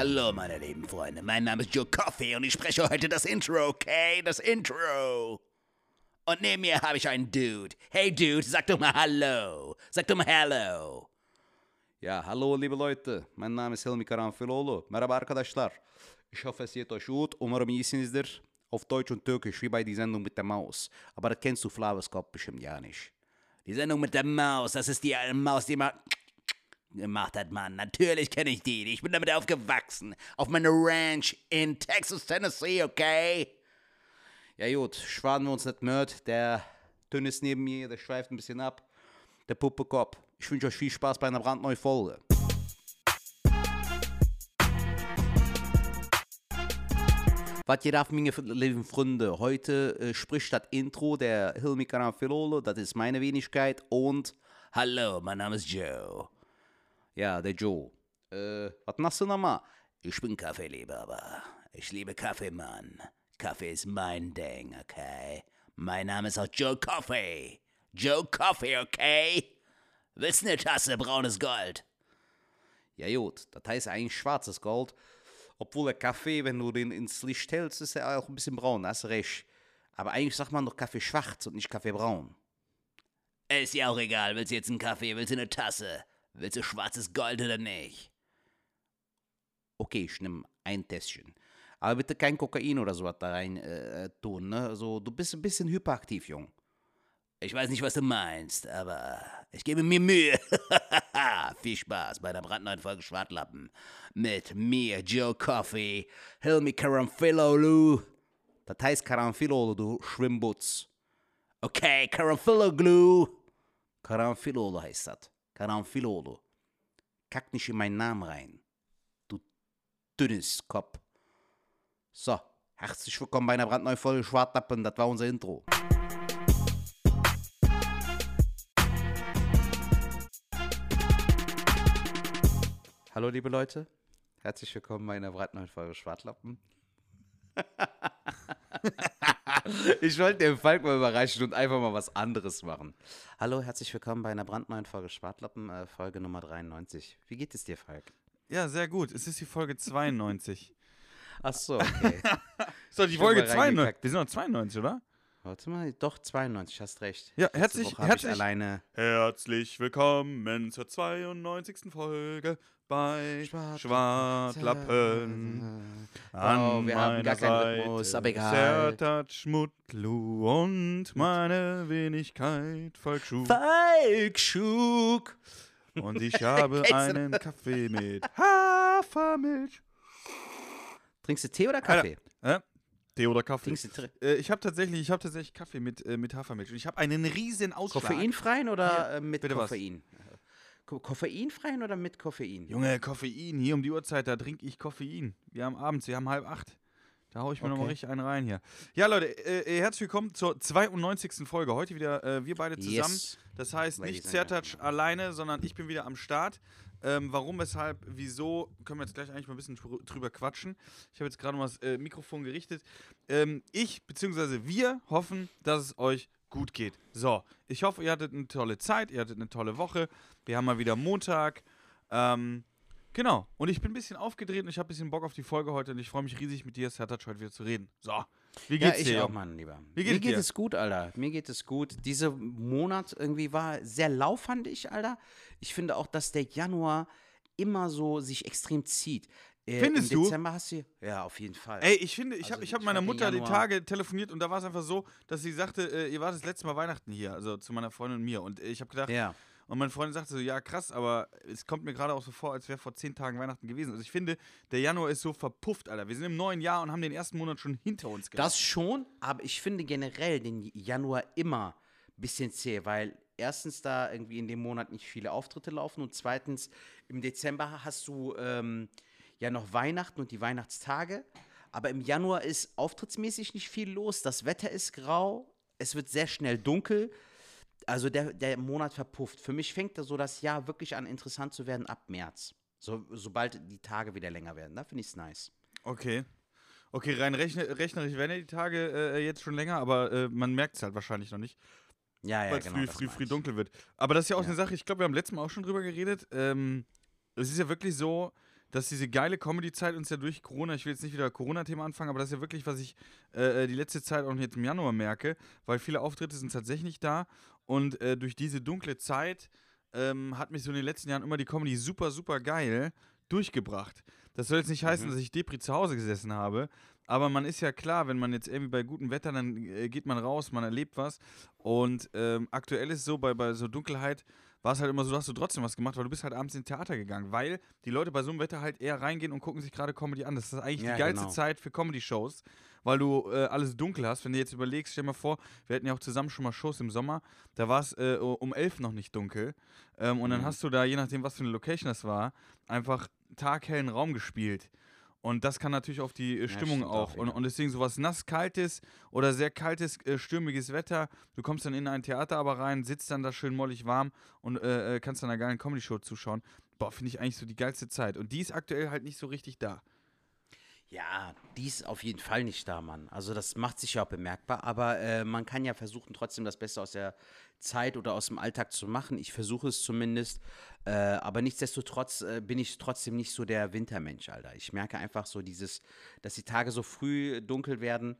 Hallo, meine lieben Freunde. Mein Name ist Joe Coffee und ich spreche heute das Intro, okay? Das Intro. Und neben mir habe ich einen Dude. Hey, Dude, sag doch mal Hallo. Sag doch mal Hallo. Ja, hallo liebe Leute. Mein Name ist Helmi Karanfiloğlu. Merhaba arkadaşlar. Ich hoffe, es geht euch gut. Umarım iyisinizdir. Auf Deutsch und Türkisch, wie bei die Sendung mit der Maus. Aber das kennst du Flaweskop bestimmt ja nicht. Die Sendung mit der Maus, das ist die Maus, die immer gemacht hat, Mann. Natürlich kenne ich die. Ich bin damit aufgewachsen. Auf meiner Ranch in Texas, Tennessee, okay? Ja gut, schwaden wir uns nicht mört. Der Tünnis neben mir, der schweift ein bisschen ab. Der Puppekopf. Ich wünsche euch viel Spaß bei einer brandneuen Folge. Was geht auf, meine lieben Freunde? Heute äh, spricht das Intro der Hilmi Karanfilolo, das ist meine Wenigkeit und Hallo, mein Name ist Joe. Ja, der Joe. Äh, was machst du nochmal? Ich bin Kaffeeliebhaber. Ich liebe Kaffee, Mann. Kaffee ist mein Ding, okay? Mein Name ist auch Joe Coffee. Joe Coffee, okay? Willst eine Tasse braunes Gold? Ja gut, das heißt eigentlich schwarzes Gold. Obwohl der Kaffee, wenn du den ins Licht hältst, ist er auch ein bisschen braun, hast recht. Aber eigentlich sagt man doch Kaffee schwarz und nicht Kaffee braun. Ist ja auch egal. Willst du jetzt einen Kaffee? Willst du eine Tasse? Willst du schwarzes Gold oder nicht? Okay, ich nehme ein Tässchen. Aber bitte kein Kokain oder sowas da rein äh, tun, ne? Also, du bist ein bisschen hyperaktiv, Jung. Ich weiß nicht, was du meinst, aber ich gebe mir Mühe. Viel Spaß bei der brandneuen Folge Schwartlappen. Mit mir, Joe Coffee, Hilmi Karamphilolu. Das heißt Karanfilolo, du Schwimmbutz. Okay, Karamphiloglu. Karanfilolo heißt das. Karanfilolo. Kack nicht in meinen Namen rein. Du dünnes Kopf. So, herzlich willkommen bei einer brandneuen Folge Schwartlappen. Das war unser Intro. Hallo liebe Leute, herzlich willkommen bei einer brandneuen Folge Schwartlappen. ich wollte den Falk mal überraschen und einfach mal was anderes machen. Hallo, herzlich willkommen bei einer brandneuen Folge Schwartlappen, äh, Folge Nummer 93. Wie geht es dir, Falk? Ja, sehr gut. Es ist die Folge 92. Ach so, okay. So, die Ich Folge hab mal 92. reingekackt. Wir sind noch 92, oder? Warte mal, doch 92, hast recht. Ja, herzlich- herzlich- Ich alleine. Herzlich willkommen zur 92. Folge bei Schwartlappen. Oh, wir haben gar keinen Rhythmus, aber egal. Sertac Mutlu und meine Wenigkeit Volksschub. Falk Schug. Und ich habe einen Kaffee mit Hafermilch. Trinkst du Tee oder Kaffee? Äh? Tee oder Kaffee? Äh, ich habe tatsächlich, ich hab tatsächlich Kaffee mit, äh, mit Hafermilch. Und ich habe einen riesen Ausschlag. Koffeinfreien oder äh, mit bitte was? Koffein? Ko Koffeinfreien oder mit Koffein? Junge, Koffein. Hier um die Uhrzeit, da trinke ich Koffein. Wir haben abends, wir haben halb acht. Da hau ich mir nochmal Okay. richtig einen rein hier. Ja, Leute, äh, äh, herzlich willkommen zur 92. Folge. Heute wieder äh, wir beide zusammen. Yes. Das heißt Ladies nicht gentlemen. alleine, sondern ich bin wieder am Start. Ähm, warum, weshalb, wieso, können wir jetzt gleich eigentlich mal ein bisschen drü- drüber quatschen. Ich habe jetzt gerade mal das äh, Mikrofon gerichtet. Ähm, ich, beziehungsweise wir hoffen, dass es euch gut geht. So, ich hoffe, ihr hattet eine tolle Zeit, ihr hattet eine tolle Woche. Wir haben mal wieder Montag. Ähm, genau, und ich bin ein bisschen aufgedreht und ich habe ein bisschen Bock auf die Folge heute und ich freue mich riesig, mit dir, Sertac, heute wieder zu reden. So, wie Ja, geht's ich dir? auch? Mann, lieber. Wie geht Mir geht dir? es gut, Alter. Mir geht es gut. Dieser Monat irgendwie war sehr lau, fand ich, Alter. Ich finde auch, dass der Januar immer so sich extrem zieht. Äh, Findest im du? Dezember hast du. Ja, auf jeden Fall. Ey, ich finde, ich Also habe ich ich hab meiner Mutter die Tage telefoniert und da war es einfach so, dass sie sagte, äh, ihr wart das letzte Mal Weihnachten hier, also zu meiner Freundin und mir. Und ich habe gedacht, Ja. und meine Freundin sagte so, ja krass, aber es kommt mir gerade auch so vor, als wäre vor zehn Tagen Weihnachten gewesen. Also ich finde, der Januar ist so verpufft, Alter. Wir sind im neuen Jahr und haben den ersten Monat schon hinter uns gehabt. Das schon, aber ich finde generell den Januar immer ein bisschen zäh, weil erstens da irgendwie in dem Monat nicht viele Auftritte laufen und zweitens im Dezember hast du ähm, ja noch Weihnachten und die Weihnachtstage, aber im Januar ist auftrittsmäßig nicht viel los, das Wetter ist grau, es wird sehr schnell dunkel, also der, der Monat verpufft. Für mich fängt da so das Jahr wirklich an interessant zu werden ab März, so, sobald die Tage wieder länger werden, da finde ich es nice. Okay. Okay, rein rechne, rechnerisch werden ja die Tage äh, jetzt schon länger, aber äh, man merkt es halt wahrscheinlich noch nicht. Ja, ja, weil es genau. früh, früh, früh dunkel wird. Aber das ist ja auch Ja. eine Sache, ich glaube, wir haben letztes Mal auch schon drüber geredet. Ähm, es ist ja wirklich so, dass diese geile Comedy-Zeit uns ja durch Corona, ich will jetzt nicht wieder Corona-Thema anfangen, aber das ist ja wirklich, was ich äh, die letzte Zeit auch jetzt im Januar merke, weil viele Auftritte sind tatsächlich nicht da und äh, durch diese dunkle Zeit ähm, hat mich so in den letzten Jahren immer die Comedy super, super geil durchgebracht. Das soll jetzt nicht heißen, Mhm. dass ich Depri zu Hause gesessen habe, aber man ist ja klar, wenn man jetzt irgendwie bei gutem Wetter, dann äh, geht man raus, man erlebt was. Und ähm, aktuell ist es so, bei, bei so Dunkelheit war es halt immer so, hast du trotzdem was gemacht, weil du bist halt abends ins Theater gegangen, weil die Leute bei so einem Wetter halt eher reingehen und gucken sich gerade Comedy an. Das ist eigentlich Ja, die geilste genau. Zeit für Comedy-Shows, weil du äh, alles dunkel hast. Wenn du jetzt überlegst, stell dir mal vor, wir hatten ja auch zusammen schon mal Shows im Sommer, da war es äh, um elf noch nicht dunkel. Ähm, und dann Mhm. hast du da, je nachdem, was für eine Location das war, einfach taghellen Raum gespielt. Und das kann natürlich auf die äh, Stimmung stimmt auch. auch Und, wieder. und deswegen sowas nass-kaltes oder sehr kaltes, äh, stürmiges Wetter. Du kommst dann in ein Theater aber rein, sitzt dann da schön mollig warm und äh, äh, kannst dann einer geilen Comedy-Show zuschauen. Boah, finde ich eigentlich so die geilste Zeit. Und die ist aktuell halt nicht so richtig da. Ja, die ist auf jeden Fall nicht da, Mann. Also das macht sich ja auch bemerkbar, aber äh, man kann ja versuchen, trotzdem das Beste aus der Zeit oder aus dem Alltag zu machen. Ich versuche es zumindest, äh, aber nichtsdestotrotz äh, bin ich trotzdem nicht so der Wintermensch, Alter. Ich merke einfach so dieses, dass die Tage so früh dunkel werden.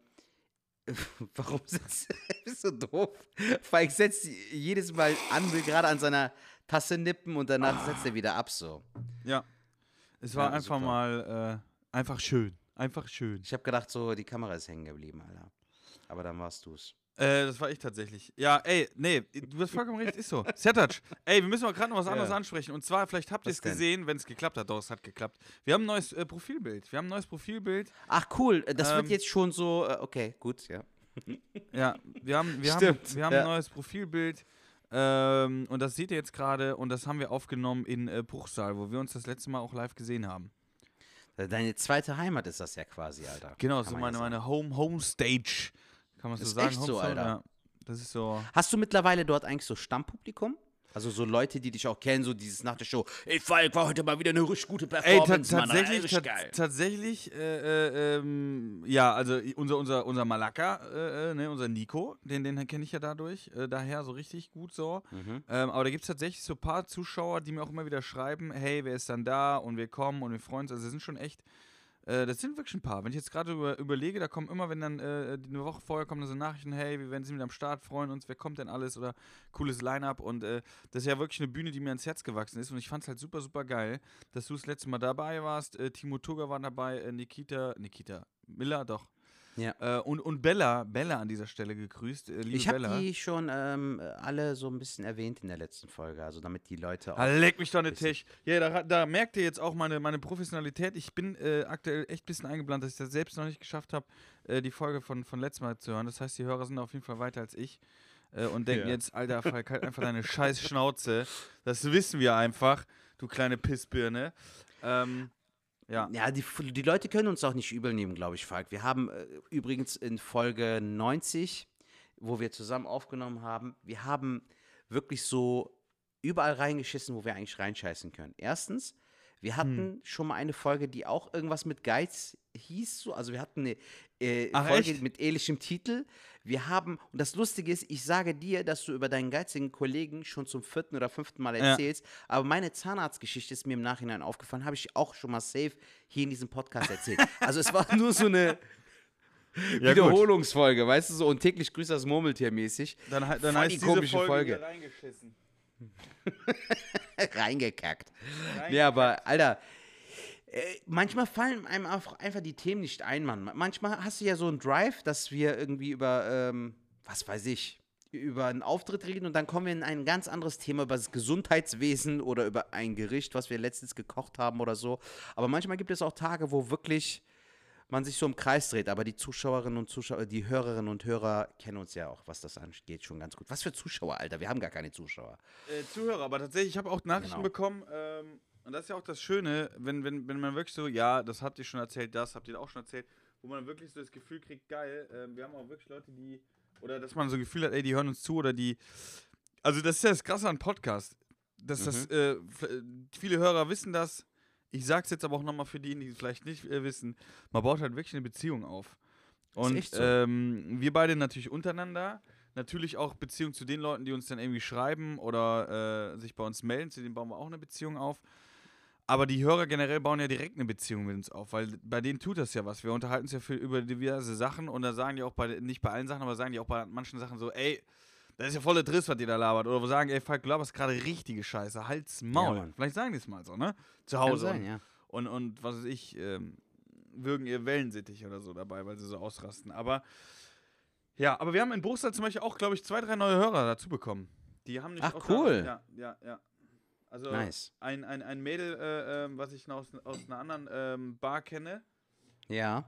Warum sitzt bist du doof? Falk setzt jedes Mal an, will gerade an seiner Tasse nippen und danach setzt er wieder ab so. Ja. Es war Ja, einfach super. mal äh, einfach schön. Einfach schön. Ich habe gedacht, so die Kamera ist hängen geblieben, Alter. Aber dann warst du's. Äh, das war ich tatsächlich. Ja, ey, nee, du hast vollkommen recht, ist so. Sertac, ey, wir müssen mal gerade noch was anderes Ja. ansprechen. Und zwar, vielleicht habt ihr es gesehen, wenn es geklappt hat. Doch, es hat geklappt. Wir haben ein neues äh, Profilbild. Wir haben ein neues Profilbild. Ach cool, das Ähm, wird jetzt schon so, äh, okay, gut, ja. Ja, wir haben, wir haben, wir haben ja. ein neues Profilbild. Ähm, und das seht ihr jetzt gerade. Und das haben wir aufgenommen in äh, Bruchsal, wo wir uns das letzte Mal auch live gesehen haben. Deine zweite Heimat ist das ja quasi, Alter. Genau, so meine, ja meine Home, Home Stage. Kann man so Ist sagen? echt so, Homestone? Alter. Ja, das ist so. Hast du mittlerweile dort eigentlich so Stammpublikum? Also so Leute, die dich auch kennen, so dieses nach der Show. Ey, Falk, war heute mal wieder eine richtig gute Ey, Performance, Mann. Alter, tatsächlich, ta geil. tatsächlich, äh, äh, ähm, ja, also unser, unser, unser Malaka, äh, äh, ne, unser Nico, den, den kenne ich ja dadurch, äh, daher so richtig gut so. Mhm. Ähm, aber da gibt es tatsächlich so ein paar Zuschauer, die mir auch immer wieder schreiben, hey, wer ist dann da und wir kommen und wir freuen uns. Also das sind schon echt, äh, das sind wirklich ein paar. Wenn ich jetzt gerade über, überlege, da kommen immer, wenn dann äh, eine Woche vorher kommen so Nachrichten, hey, wir werden sind wieder am Start, freuen uns, wer kommt denn alles oder cooles Line-Up und äh, das ist ja wirklich eine Bühne, die mir ans Herz gewachsen ist und ich fand es halt super, super geil, dass du das letzte Mal dabei warst. Äh, Timo Tugger war dabei, äh, Nikita, Nikita Miller, doch. Ja. Äh, und, und Bella, Bella an dieser Stelle gegrüßt. Äh, liebe Ich habe die schon ähm, alle so ein bisschen erwähnt in der letzten Folge, also damit die Leute auch. Ah, leck mich doch nicht Tisch. Ja, da, da merkt ihr jetzt auch meine, meine Professionalität. Ich bin äh, aktuell echt ein bisschen eingeplant, dass ich das selbst noch nicht geschafft habe, äh, die Folge von, von letztem Mal zu hören. Das heißt, die Hörer sind auf jeden Fall weiter als ich. Äh, und denken Ja. jetzt, Alter, Falk, halt einfach deine scheiß Schnauze. Das wissen wir einfach, du kleine Pissbirne. Ähm, ja. Ja, die, die Leute können uns auch nicht übel nehmen, glaube ich, Falk. Wir haben äh, übrigens in Folge 90, wo wir zusammen aufgenommen haben, wir haben wirklich so überall reingeschissen, wo wir eigentlich reinscheißen können. Erstens, wir hatten Hm. schon mal eine Folge, die auch irgendwas mit Geiz hieß. So. Also wir hatten eine äh, Ach, Folge echt? mit ähnlichem Titel. Wir haben, und das Lustige ist, ich sage dir, dass du über deinen geizigen Kollegen schon zum vierten oder fünften Mal Ja. erzählst, aber meine Zahnarztgeschichte ist mir im Nachhinein aufgefallen, habe ich auch schon mal safe hier in diesem Podcast erzählt. Also es war nur so eine Ja, gut. Wiederholungsfolge, weißt du, so und täglich grüßt das Murmeltier mäßig. Dann, dann Voll heißt die diese komische Folge, Folge. Reingeschissen. Reingekackt. Nee, aber, Alter, äh, manchmal fallen einem einfach die Themen nicht ein, Mann. Manchmal hast du ja so einen Drive, dass wir irgendwie über, ähm, was weiß ich, über einen Auftritt reden und dann kommen wir in ein ganz anderes Thema über das Gesundheitswesen oder über ein Gericht, was wir letztens gekocht haben oder so. Aber manchmal gibt es auch Tage, wo wirklich man sich so im Kreis dreht, aber die Zuschauerinnen und Zuschauer, die Hörerinnen und Hörer kennen uns ja auch, was das angeht, schon ganz gut. Was für Zuschauer, Alter? Wir haben gar keine Zuschauer. äh, Zuhörer, aber tatsächlich, ich habe auch Nachrichten Genau. bekommen, ähm, und das ist ja auch das Schöne, wenn, wenn, wenn man wirklich so, ja, das habt ihr schon erzählt, das habt ihr auch schon erzählt, wo man wirklich so das Gefühl kriegt, geil, ähm, wir haben auch wirklich Leute, die, oder dass man so ein Gefühl hat, ey, die hören uns zu, oder die, also das ist ja das Krasse an Podcast, dass das, Mhm. äh, f- viele Hörer wissen das, ich sag's jetzt aber auch nochmal für die, die es vielleicht nicht äh, wissen, man baut halt wirklich eine Beziehung auf. Und so. ähm, wir beide natürlich untereinander, natürlich auch Beziehung zu den Leuten, die uns dann irgendwie schreiben oder äh, sich bei uns melden, zu denen bauen wir auch eine Beziehung auf. Aber die Hörer generell bauen ja direkt eine Beziehung mit uns auf, weil bei denen tut das ja was. Wir unterhalten uns ja viel über diverse Sachen und da sagen die auch bei, nicht bei allen Sachen, aber sagen die auch bei manchen Sachen so, ey, das ist ja voller Driss, was ihr da labert. Oder wo sagen, ey, Falk, du laberst gerade richtige Scheiße, halt's Maul. Mann. Vielleicht sagen die es mal so, ne? Zu Hause. sein, und, ja. und, und was weiß ich, ähm, würgen ihr Wellensittich oder so dabei, weil sie so ausrasten. Aber ja, aber wir haben in Bruchsal zum Beispiel auch, glaube ich, zwei, drei neue Hörer dazu bekommen. Die haben nicht Ach, cool. Einer, ja, ja, ja. Also Nice. ein, ein, ein Mädel, äh, ähm, was ich aus, aus einer anderen ähm, Bar kenne, Ja.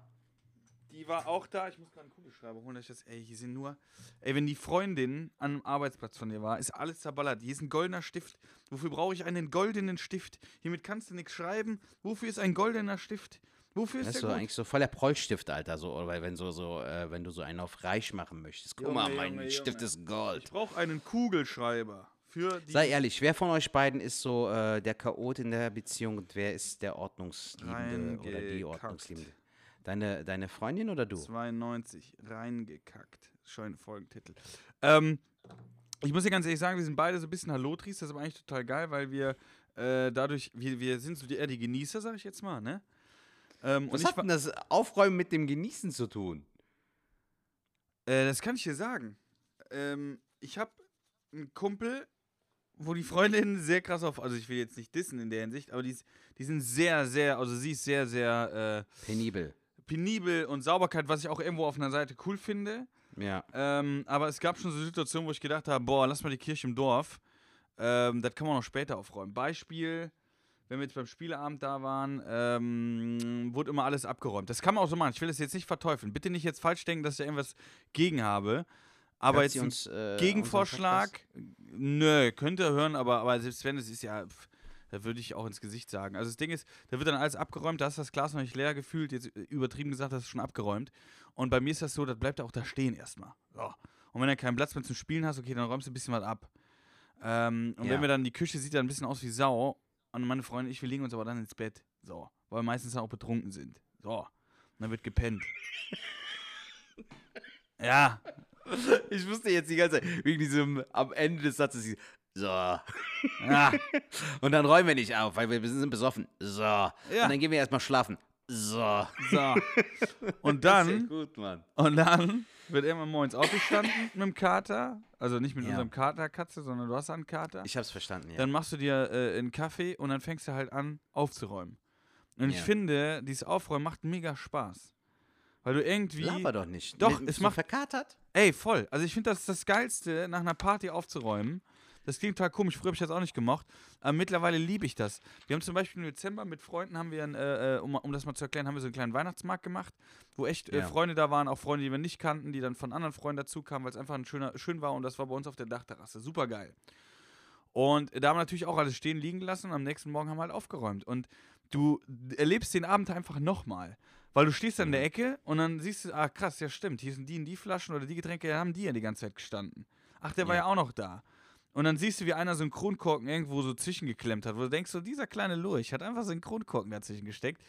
Die war auch da. Ich muss gerade einen Kugelschreiber holen, dass ich das. Ey, hier sind nur. Ey, wenn die Freundin an einem Arbeitsplatz von dir war, ist alles zerballert. Hier ist ein goldener Stift. Wofür brauche ich einen goldenen Stift? Hiermit kannst du nichts schreiben. Wofür ist ein goldener Stift? Wofür ist Das ist der so gut? eigentlich so voll der Prollstift, Alter, so, oder wenn so, so, äh, wenn du so einen auf reich machen möchtest. Guck Junge, mal, mein Junge, Stift Junge. ist Gold. Ich brauche einen Kugelschreiber. Sei ehrlich, wer von euch beiden ist so äh, der Chaot in der Beziehung und wer ist der Ordnungsliebende oder die. Ordnungsliebende? Deine, deine Freundin oder du? 92 reingekackt. Schon Folgentitel. Ähm, ich muss dir ganz ehrlich sagen, wir sind beide so ein bisschen Hallotris. Das ist aber eigentlich total geil, weil wir äh, dadurch, wir, wir sind so die, eher die Genießer, sag ich jetzt mal, ne? Ähm, und Was ich, hat denn das Aufräumen mit dem Genießen zu tun? Äh, das kann ich dir sagen. Ähm, ich habe einen Kumpel, wo die Freundin sehr krass auf, also ich will jetzt nicht dissen in der Hinsicht, aber die, die sind sehr, sehr, also sie ist sehr, sehr äh, penibel und Sauberkeit, was ich auch irgendwo auf einer Seite cool finde. Ja. Ähm, aber es gab schon so Situationen, wo ich gedacht habe, boah, lass mal die Kirche im Dorf. Ähm, das kann man noch später aufräumen. Beispiel, wenn wir jetzt beim Spieleabend da waren, ähm, wurde immer alles abgeräumt. Das kann man auch so machen. Ich will das jetzt nicht verteufeln. Bitte nicht jetzt falsch denken, dass ich da irgendwas gegen habe. Aber Hört jetzt uns, äh, Gegenvorschlag, nö, könnte er hören, aber, aber selbst wenn, es ist ja, pff, da würde ich auch ins Gesicht sagen. Also das Ding ist, da wird dann alles abgeräumt, da ist das Glas noch nicht leer gefühlt, jetzt übertrieben gesagt, das ist schon abgeräumt. Und bei mir ist das so, das bleibt auch da stehen erstmal. So. Und wenn du keinen Platz mehr zum Spielen hast, okay, dann räumst du ein bisschen was ab. Ähm, und Ja. wenn wir dann, die Küche sieht dann ein bisschen aus wie Sau. Und meine Freundin und ich, wir legen uns aber dann ins Bett. So. Weil wir meistens dann auch betrunken sind. So. Und dann wird gepennt. ja, Ich wusste jetzt die ganze Zeit, wegen diesem am Ende des Satzes, so. ja. Und dann räumen wir nicht auf, weil wir sind besoffen. So. Ja. Und dann gehen wir erstmal schlafen. So. So. Und ist ja dann, gut, Mann. und dann wird irgendwann morgens aufgestanden mit dem Kater. Also nicht mit Ja. unserem Kater-Katze, sondern du hast einen Kater. Ich hab's verstanden, ja. Dann machst du dir äh, einen Kaffee und dann fängst du halt an aufzuräumen. Und ich finde, dieses Aufräumen macht mega Spaß. Weil du irgendwie. Laber doch nicht. Doch, Mit- es macht- verkatert. Ey, voll. Also ich finde, das ist das Geilste, nach einer Party aufzuräumen. Das klingt total komisch, früher habe ich das auch nicht gemacht. Aber mittlerweile liebe ich das. Wir haben zum Beispiel im Dezember mit Freunden, haben wir, ein, äh, äh, um, um das mal zu erklären, haben wir so einen kleinen Weihnachtsmarkt gemacht, wo echt äh, Ja. Freunde da waren, auch Freunde, die wir nicht kannten, die dann von anderen Freunden dazu kamen, weil es einfach ein schöner, schön war und das war bei uns auf der Dachterrasse. Super geil. Und da haben wir natürlich auch alles stehen liegen lassen und am nächsten Morgen haben wir halt aufgeräumt. Und du erlebst den Abend einfach nochmal. Weil du stehst an Mhm. der Ecke und dann siehst du, ah krass, ja stimmt, hier sind die und die Flaschen oder die Getränke, da haben die ja die ganze Zeit gestanden. Ach, der war Ja. ja auch noch da. Und dann siehst du, wie einer Kronkorken irgendwo so zwischengeklemmt hat, wo du denkst, so dieser kleine Lurch hat einfach Kronkorken dazwischen gesteckt.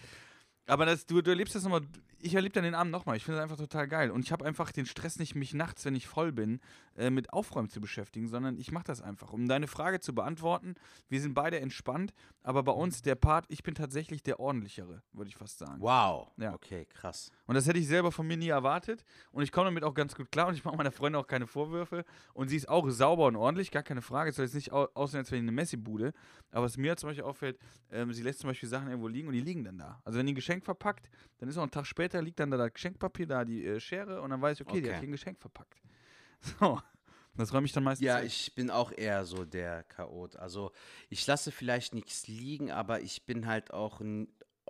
Aber das, du, du erlebst das nochmal, ich erlebe dann den Abend nochmal. Ich finde das einfach total geil. Und ich habe einfach den Stress nicht, mich nachts, wenn ich voll bin, äh, mit Aufräumen zu beschäftigen, sondern ich mache das einfach. Um deine Frage zu beantworten, wir sind beide entspannt, aber bei uns der Part, ich bin tatsächlich der ordentlichere, würde ich fast sagen. Wow. Ja. Okay, krass. Und das hätte ich selber von mir nie erwartet. Und ich komme damit auch ganz gut klar und ich mache meiner Freundin auch keine Vorwürfe. Und sie ist auch sauber und ordentlich, gar keine Frage. Es soll jetzt nicht au aussehen, als wäre die eine Messi-Bude. Aber was mir zum Beispiel auffällt, ähm, sie lässt zum Beispiel Sachen irgendwo liegen und die liegen dann da. Also wenn die ein Geschenk verpackt, dann ist auch ein Tag später, liegt dann da das Geschenkpapier, da die äh, Schere und dann weiß ich, okay, die Okay. hat hier ein Geschenk verpackt. So. Das räume ich dann meistens Ja, weg. ich bin auch eher so der Chaot. Also ich lasse vielleicht nichts liegen, aber ich bin halt auch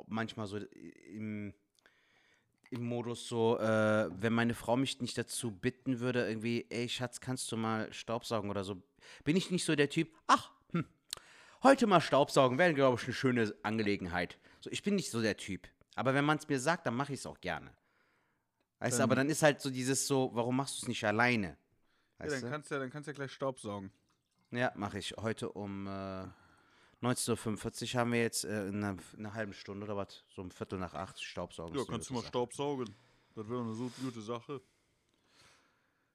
manchmal so im, im Modus so, äh, wenn meine Frau mich nicht dazu bitten würde, irgendwie, ey Schatz, kannst du mal Staubsaugen oder so, bin ich nicht so der Typ, ach, hm, heute mal Staubsaugen wäre, glaube ich, eine schöne Angelegenheit. So, ich bin nicht so der Typ. Aber wenn man es mir sagt, dann mache ich es auch gerne. Weißt du, aber dann ist halt so dieses so, warum machst du es nicht alleine? ja, dann kannst du ja, dann kannst du ja gleich Staubsaugen. Ja, mache ich. Heute um äh, 19.45 Uhr haben wir jetzt äh, in einer, in einer halben Stunde oder was, so um Viertel nach acht Staubsaugen. Ja, kannst du mal Sache. Staubsaugen. Das wäre eine so gute Sache.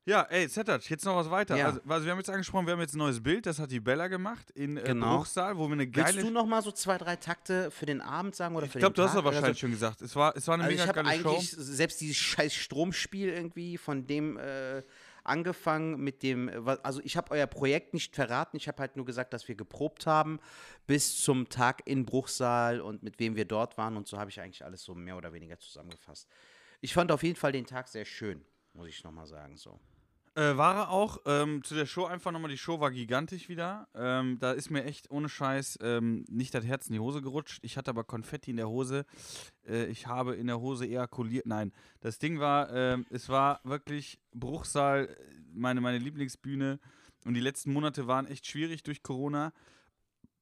Ja, ey, Zetac, jetzt noch was weiter. Ja. Also, also, wir haben jetzt angesprochen, wir haben jetzt ein neues Bild, das hat die Bella gemacht in äh, Genau. Bruchsal, wo wir eine Willst geile. du noch mal so zwei, drei Takte für den Abend sagen oder für ich glaube, den du hast es wahrscheinlich so? schon gesagt. Es war, es war eine Also ich mega habe geile Show. eigentlich selbst dieses scheiß Stromspiel irgendwie von dem äh, angefangen mit dem, äh, also ich habe euer Projekt nicht verraten, ich habe halt nur gesagt, dass wir geprobt haben bis zum Tag in Bruchsal und mit wem wir dort waren und so habe ich eigentlich alles so mehr oder weniger zusammengefasst. Ich fand auf jeden Fall den Tag sehr schön, muss ich nochmal sagen so. Äh, war er auch. Ähm, zu der Show einfach nochmal, die Show war gigantisch wieder. Ähm, da ist mir echt ohne Scheiß ähm, nicht das Herz in die Hose gerutscht. Ich hatte aber Konfetti in der Hose. Äh, ich habe in der Hose ejakuliert. Nein, das Ding war, ähm, es war wirklich Bruchsal, meine, meine Lieblingsbühne. Und die letzten Monate waren echt schwierig durch Corona.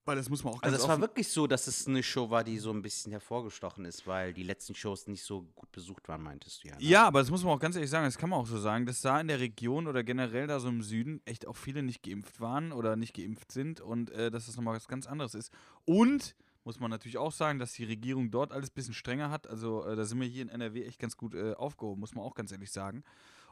Weil das muss man auch ganz Also es war wirklich so, dass es eine Show war, die so ein bisschen hervorgestochen ist, weil die letzten Shows nicht so gut besucht waren, meintest du ja. Ne? Ja, aber das muss man auch ganz ehrlich sagen, das kann man auch so sagen, dass da in der Region oder generell da so im Süden echt auch viele nicht geimpft waren oder nicht geimpft sind und äh, dass das nochmal was ganz anderes ist. Und muss man natürlich auch sagen, dass die Regierung dort alles ein bisschen strenger hat. Also äh, da sind wir hier in NRW echt ganz gut äh, aufgehoben, muss man auch ganz ehrlich sagen.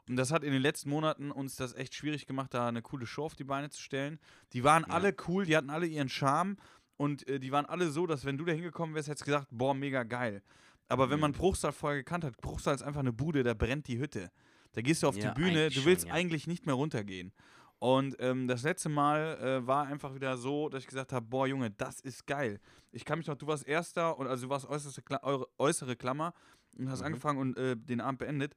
Und das hat in den letzten Monaten uns das echt schwierig gemacht, da eine coole Show auf die Beine zu stellen. Die waren alle cool, die hatten alle ihren Charme und äh, die waren alle so, dass wenn du da hingekommen wärst, hättest du gesagt, boah, mega geil. Aber wenn man Bruchsal vorher gekannt hat, Bruchsal ist einfach eine Bude, da brennt die Hütte. Da gehst du auf Ja, die Bühne, du willst schon, ja. eigentlich nicht mehr runtergehen. Und ähm, das letzte Mal äh, war einfach wieder so, dass ich gesagt habe, boah Junge, das ist geil. Ich kann mich noch, du warst Erster und also du warst äußerste Kla äußere Klammer und hast angefangen und äh, den Abend beendet.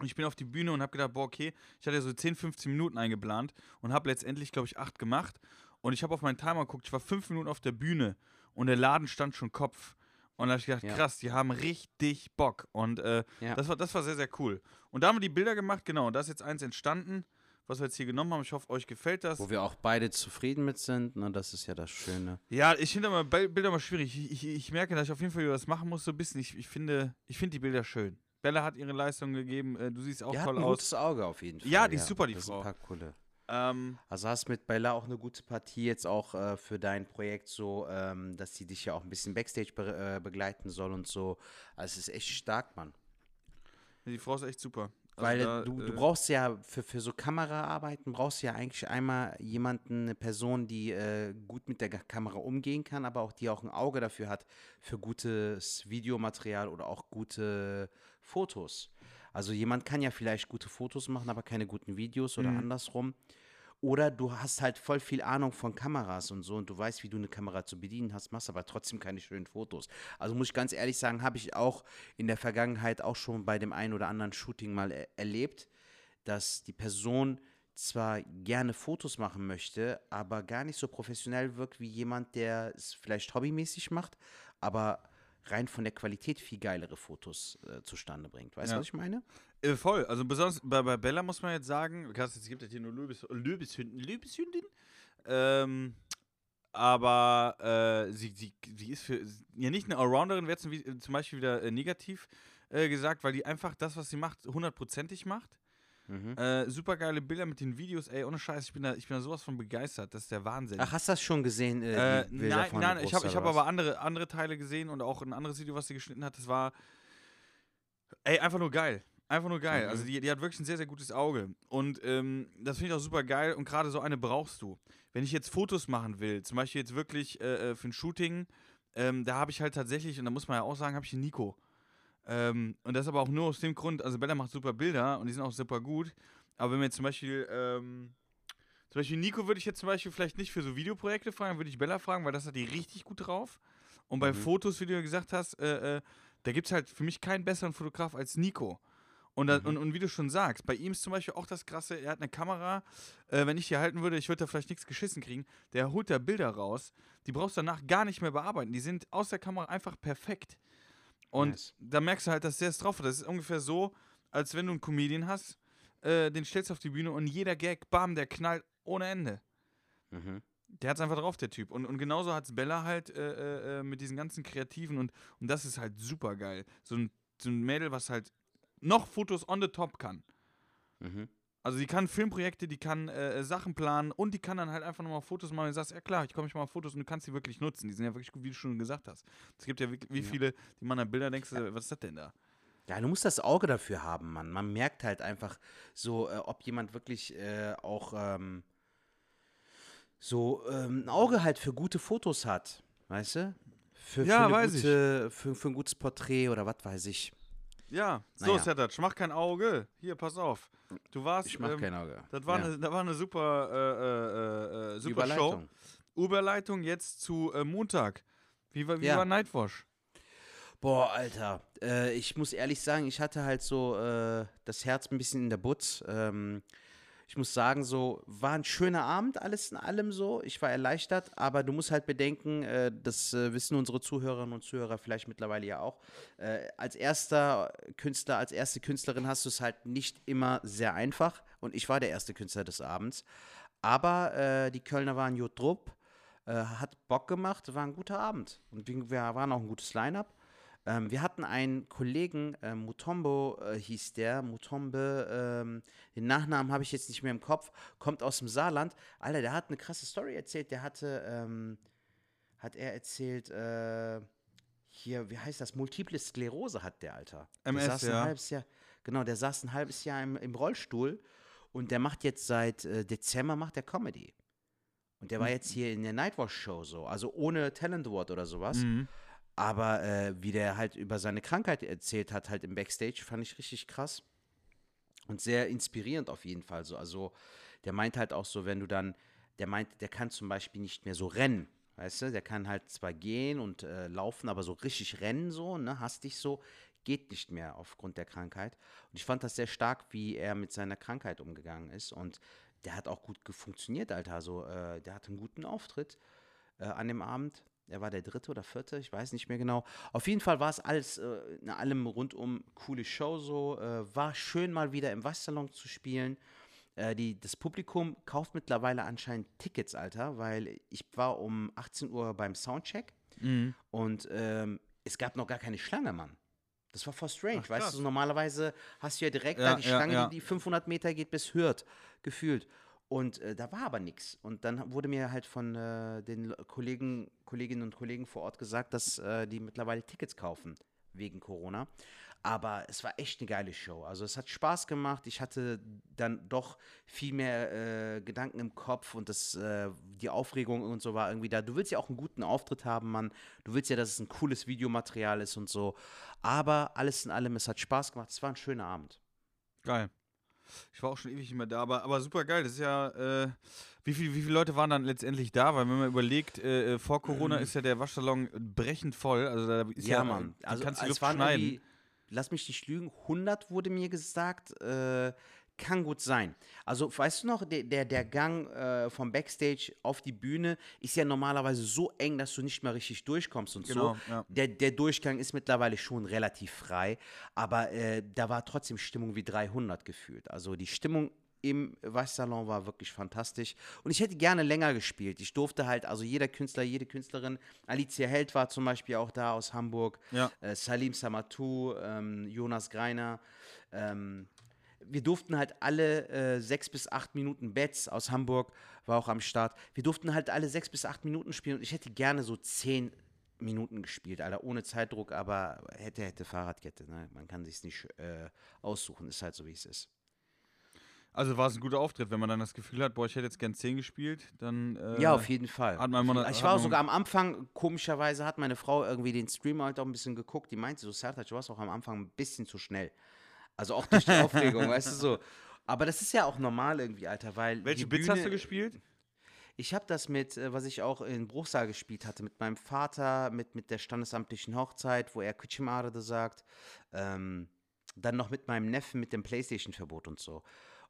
Und ich bin auf die Bühne und habe gedacht, boah, okay, ich hatte so 10, 15 Minuten eingeplant und habe letztendlich, glaube ich, acht gemacht. Und ich habe auf meinen Timer geguckt, ich war fünf Minuten auf der Bühne und der Laden stand schon Kopf. Und da habe ich gedacht, Ja. krass, die haben richtig Bock. Und äh, Ja. das, war, das war sehr, sehr cool. Und da haben wir die Bilder gemacht, genau. Und da ist jetzt eins entstanden, was wir jetzt hier genommen haben. Ich hoffe, euch gefällt das. Wo wir auch beide zufrieden mit sind, ne? das ist ja das Schöne. Ja, ich finde Bilder mal schwierig. Ich, ich, ich merke, dass ich auf jeden Fall was machen muss, so ein bisschen. Ich, ich, finde, ich finde die Bilder schön. Bella hat ihre Leistung gegeben. Äh, du siehst auch Die hat toll ein aus. gutes Auge auf jeden Fall. Ja, die ist super, die das Frau. Ist ein paar coole. Ähm, Also hast mit Bella auch eine gute Partie jetzt auch äh, für dein Projekt so, ähm, dass sie dich ja auch ein bisschen Backstage be äh, begleiten soll und so. Also es ist echt stark, Mann. die Frau ist echt super. Also Weil da, du, du äh, brauchst ja für, für so Kameraarbeiten brauchst du ja eigentlich einmal jemanden, eine Person, die äh, gut mit der Kamera umgehen kann, aber auch die auch ein Auge dafür hat für gutes Videomaterial oder auch gute Fotos. Also jemand kann ja vielleicht gute Fotos machen, aber keine guten Videos oder andersrum. Oder du hast halt voll viel Ahnung von Kameras und so und du weißt, wie du eine Kamera zu bedienen hast, machst aber trotzdem keine schönen Fotos. Also muss ich ganz ehrlich sagen, habe ich auch in der Vergangenheit auch schon bei dem einen oder anderen Shooting mal er erlebt, dass die Person zwar gerne Fotos machen möchte, aber gar nicht so professionell wirkt wie jemand, der es vielleicht hobbymäßig macht, aber rein von der Qualität viel geilere Fotos äh, zustande bringt. Weißt du, Ja. was ich meine? Äh, voll. Also besonders bei, bei Bella muss man jetzt sagen, krass, es gibt ja hier nur Löbis, Löbishünden, Löbishündin. Ähm, aber äh, sie, sie, sie ist für ja nicht eine Allrounderin, wäre zum, zum Beispiel wieder äh, negativ äh, gesagt, weil die einfach das, was sie macht, hundertprozentig macht. Mhm. Äh, super geile Bilder mit den Videos, ey, ohne Scheiß, ich bin da, ich bin da sowas von begeistert, das ist der Wahnsinn. Ach, hast du das schon gesehen? Äh, Äh, nein, nein, ich habe ich hab aber andere, andere Teile gesehen und auch ein anderes Video, was sie geschnitten hat. Das war, ey, einfach nur geil. Einfach nur geil. Mhm. Also die, die hat wirklich ein sehr, sehr gutes Auge. Und ähm, das finde ich auch super geil. Und gerade so eine brauchst du. Wenn ich jetzt Fotos machen will, zum Beispiel jetzt wirklich äh, äh, für ein Shooting, ähm, da habe ich halt tatsächlich, und da muss man ja auch sagen, habe ich einen Nico. Ähm, und das aber auch nur aus dem Grund, also Bella macht super Bilder und die sind auch super gut. Aber wenn wir jetzt zum Beispiel, ähm, zum Beispiel Nico würde ich jetzt zum Beispiel vielleicht nicht für so Videoprojekte fragen, würde ich Bella fragen, weil das hat die richtig gut drauf. Und bei Mhm. Fotos, wie du gesagt hast, äh, äh, da gibt es halt für mich keinen besseren Fotograf als Nico. Und, da, Mhm. und, und wie du schon sagst, bei ihm ist zum Beispiel auch das Krasse, er hat eine Kamera, äh, wenn ich die halten würde, ich würde da vielleicht nichts geschissen kriegen, der holt da Bilder raus, die brauchst du danach gar nicht mehr bearbeiten, die sind aus der Kamera einfach perfekt. Und Nice. da merkst du halt, dass der es drauf hat. Das ist ungefähr so, als wenn du einen Comedian hast, äh, den stellst du auf die Bühne und jeder Gag, bam, der knallt ohne Ende. Mhm. Der hat's einfach drauf, der Typ. Und, und genauso hat's Bella halt äh, äh, mit diesen ganzen Kreativen und, und das ist halt super geil. So ein, so ein Mädel, was halt noch Fotos on the top kann. Mhm. Also die kann Filmprojekte, die kann äh, Sachen planen und die kann dann halt einfach nochmal Fotos machen und du sagst, ja klar, ich komme mich mal auf Fotos und du kannst die wirklich nutzen. Die sind ja wirklich gut, wie du schon gesagt hast. Es gibt ja wie, wie Ja. viele, die man an Bilder denkst, du, was ist das denn da? Ja, du musst das Auge dafür haben, Mann. Man merkt halt einfach so, äh, ob jemand wirklich äh, auch ähm, so ähm, ein Auge halt für gute Fotos hat. Weißt du? Für, Ja, für, weiß ich. gute, für, für ein gutes Porträt oder was weiß ich. Ja, so, Naja. Sertac, mach kein Auge. Hier, pass auf. Du warst. Ich mach ähm, kein Auge. Das war, Ja. eine, das war eine super, äh, äh, äh, super Show. Überleitung. Überleitung jetzt zu äh, Montag. Wie war, wie Ja. war Nightwash? Boah, Alter. Äh, ich muss ehrlich sagen, ich hatte halt so äh, das Herz ein bisschen in der Butz. Ähm, ich muss sagen, so war ein schöner Abend, alles in allem so. Ich war erleichtert, aber du musst halt bedenken, äh, das äh, wissen unsere Zuhörerinnen und Zuhörer vielleicht mittlerweile ja auch. Äh, als erster Künstler, als erste Künstlerin hast du es halt nicht immer sehr einfach. Und ich war der erste Künstler des Abends. Aber äh, die Kölner waren Jodrup, äh, hat Bock gemacht, war ein guter Abend. Und wir wir waren auch ein gutes Line-Up. Ähm, wir hatten einen Kollegen, äh, Mutombo äh, hieß der, Mutombe, ähm, den Nachnamen habe ich jetzt nicht mehr im Kopf, kommt aus dem Saarland. Alter, der hat eine krasse Story erzählt. Der hatte, ähm, hat er erzählt, äh, hier, wie heißt das, Multiple Sklerose hat der, Alter. MS, der saß ja. ein halbes Jahr, genau, der saß ein halbes Jahr im, im Rollstuhl und der macht jetzt seit äh, Dezember macht der Comedy. Und der war Hm. jetzt hier in der Nightwatch-Show so, also ohne Talent Award oder sowas. Mhm. Aber äh, wie der halt über seine Krankheit erzählt hat, halt im Backstage, fand ich richtig krass. Und sehr inspirierend auf jeden Fall. So. Also der meint halt auch so, wenn du dann, der meint, der kann zum Beispiel nicht mehr so rennen. Weißt du, der kann halt zwar gehen und äh, laufen, aber so richtig rennen, so, ne, hastig so, geht nicht mehr aufgrund der Krankheit. Und ich fand das sehr stark, wie er mit seiner Krankheit umgegangen ist. Und der hat auch gut funktioniert, Alter. Also, äh, der hatte einen guten Auftritt äh, an dem Abend. Er war der dritte oder vierte, ich weiß nicht mehr genau. Auf jeden Fall war es alles äh, in allem rundum coole Show so. Äh, war schön mal wieder im Waschsalon zu spielen. Äh, die, das Publikum kauft mittlerweile anscheinend Tickets, Alter, weil ich war um 18 Uhr beim Soundcheck Mhm. und ähm, es gab noch gar keine Schlange, Mann. Das war voll strange, Ach, weißt du, so normalerweise hast du ja direkt Ja, da die ja, Schlange, ja. Die, die 500 Meter geht bis Hürth, gefühlt. Und äh, da war aber nichts. Und dann wurde mir halt von äh, den Le- Kollegen, Kolleginnen und Kollegen vor Ort gesagt, dass äh, die mittlerweile Tickets kaufen wegen Corona. Aber es war echt eine geile Show. Also es hat Spaß gemacht. Ich hatte dann doch viel mehr äh, Gedanken im Kopf und das, äh, die Aufregung und so war irgendwie da. Du willst ja auch einen guten Auftritt haben, Mann. Du willst ja, dass es ein cooles Videomaterial ist und so. Aber alles in allem, es hat Spaß gemacht. Es war ein schöner Abend. Geil. Ich war auch schon ewig nicht mehr da, aber, aber super geil. Das ist ja, äh, wie, viel, wie viele Leute waren dann letztendlich da? Weil wenn man überlegt, äh, äh, vor Corona ist ja der Waschsalon brechend voll. Also da ist ja, Ja, Mann. Du Also kannst die es Luft schneiden. lass mich nicht lügen, 100 wurde mir gesagt. Äh, kann gut sein. Also, weißt du noch, der, der, der Gang äh, vom Backstage auf die Bühne ist ja normalerweise so eng, dass du nicht mehr richtig durchkommst und Genau, so. ja. Der, der Durchgang ist mittlerweile schon relativ frei, aber äh, da war trotzdem Stimmung wie 300 gefühlt. Also die Stimmung im Waschsalon war wirklich fantastisch. Und ich hätte gerne länger gespielt. Ich durfte halt, also jeder Künstler, jede Künstlerin, Alicia Held war zum Beispiel auch da aus Hamburg, Ja. äh, Salim Samatou, ähm, Jonas Greiner. Ähm, wir durften halt alle äh, sechs bis acht Minuten Betts aus Hamburg war auch am Start. Wir durften halt alle sechs bis acht Minuten spielen und ich hätte gerne so zehn Minuten gespielt, Alter, ohne Zeitdruck, aber hätte, hätte Fahrradkette, ne? Man kann sich's nicht äh, aussuchen, ist halt so, wie es ist. Also war es ein guter Auftritt, wenn man dann das Gefühl hat, boah, ich hätte jetzt gern 10 gespielt, dann. Äh, Ja, auf jeden Fall. hat man mal- ich war sogar am Anfang, komischerweise hat meine Frau irgendwie den Stream halt auch ein bisschen geguckt. Die meinte so, Sertac, du warst auch am Anfang ein bisschen zu schnell. Also auch durch die Aufregung, weißt du so. Aber das ist ja auch normal irgendwie, Alter, weil. Welche Bits Bühne, hast du gespielt? Ich habe das mit, äh, was ich auch in Bruchsal gespielt hatte, mit meinem Vater, mit, mit der standesamtlichen Hochzeit, wo er Kuchimarade sagt. Ähm, dann noch mit meinem Neffen, mit dem Playstation-Verbot und so.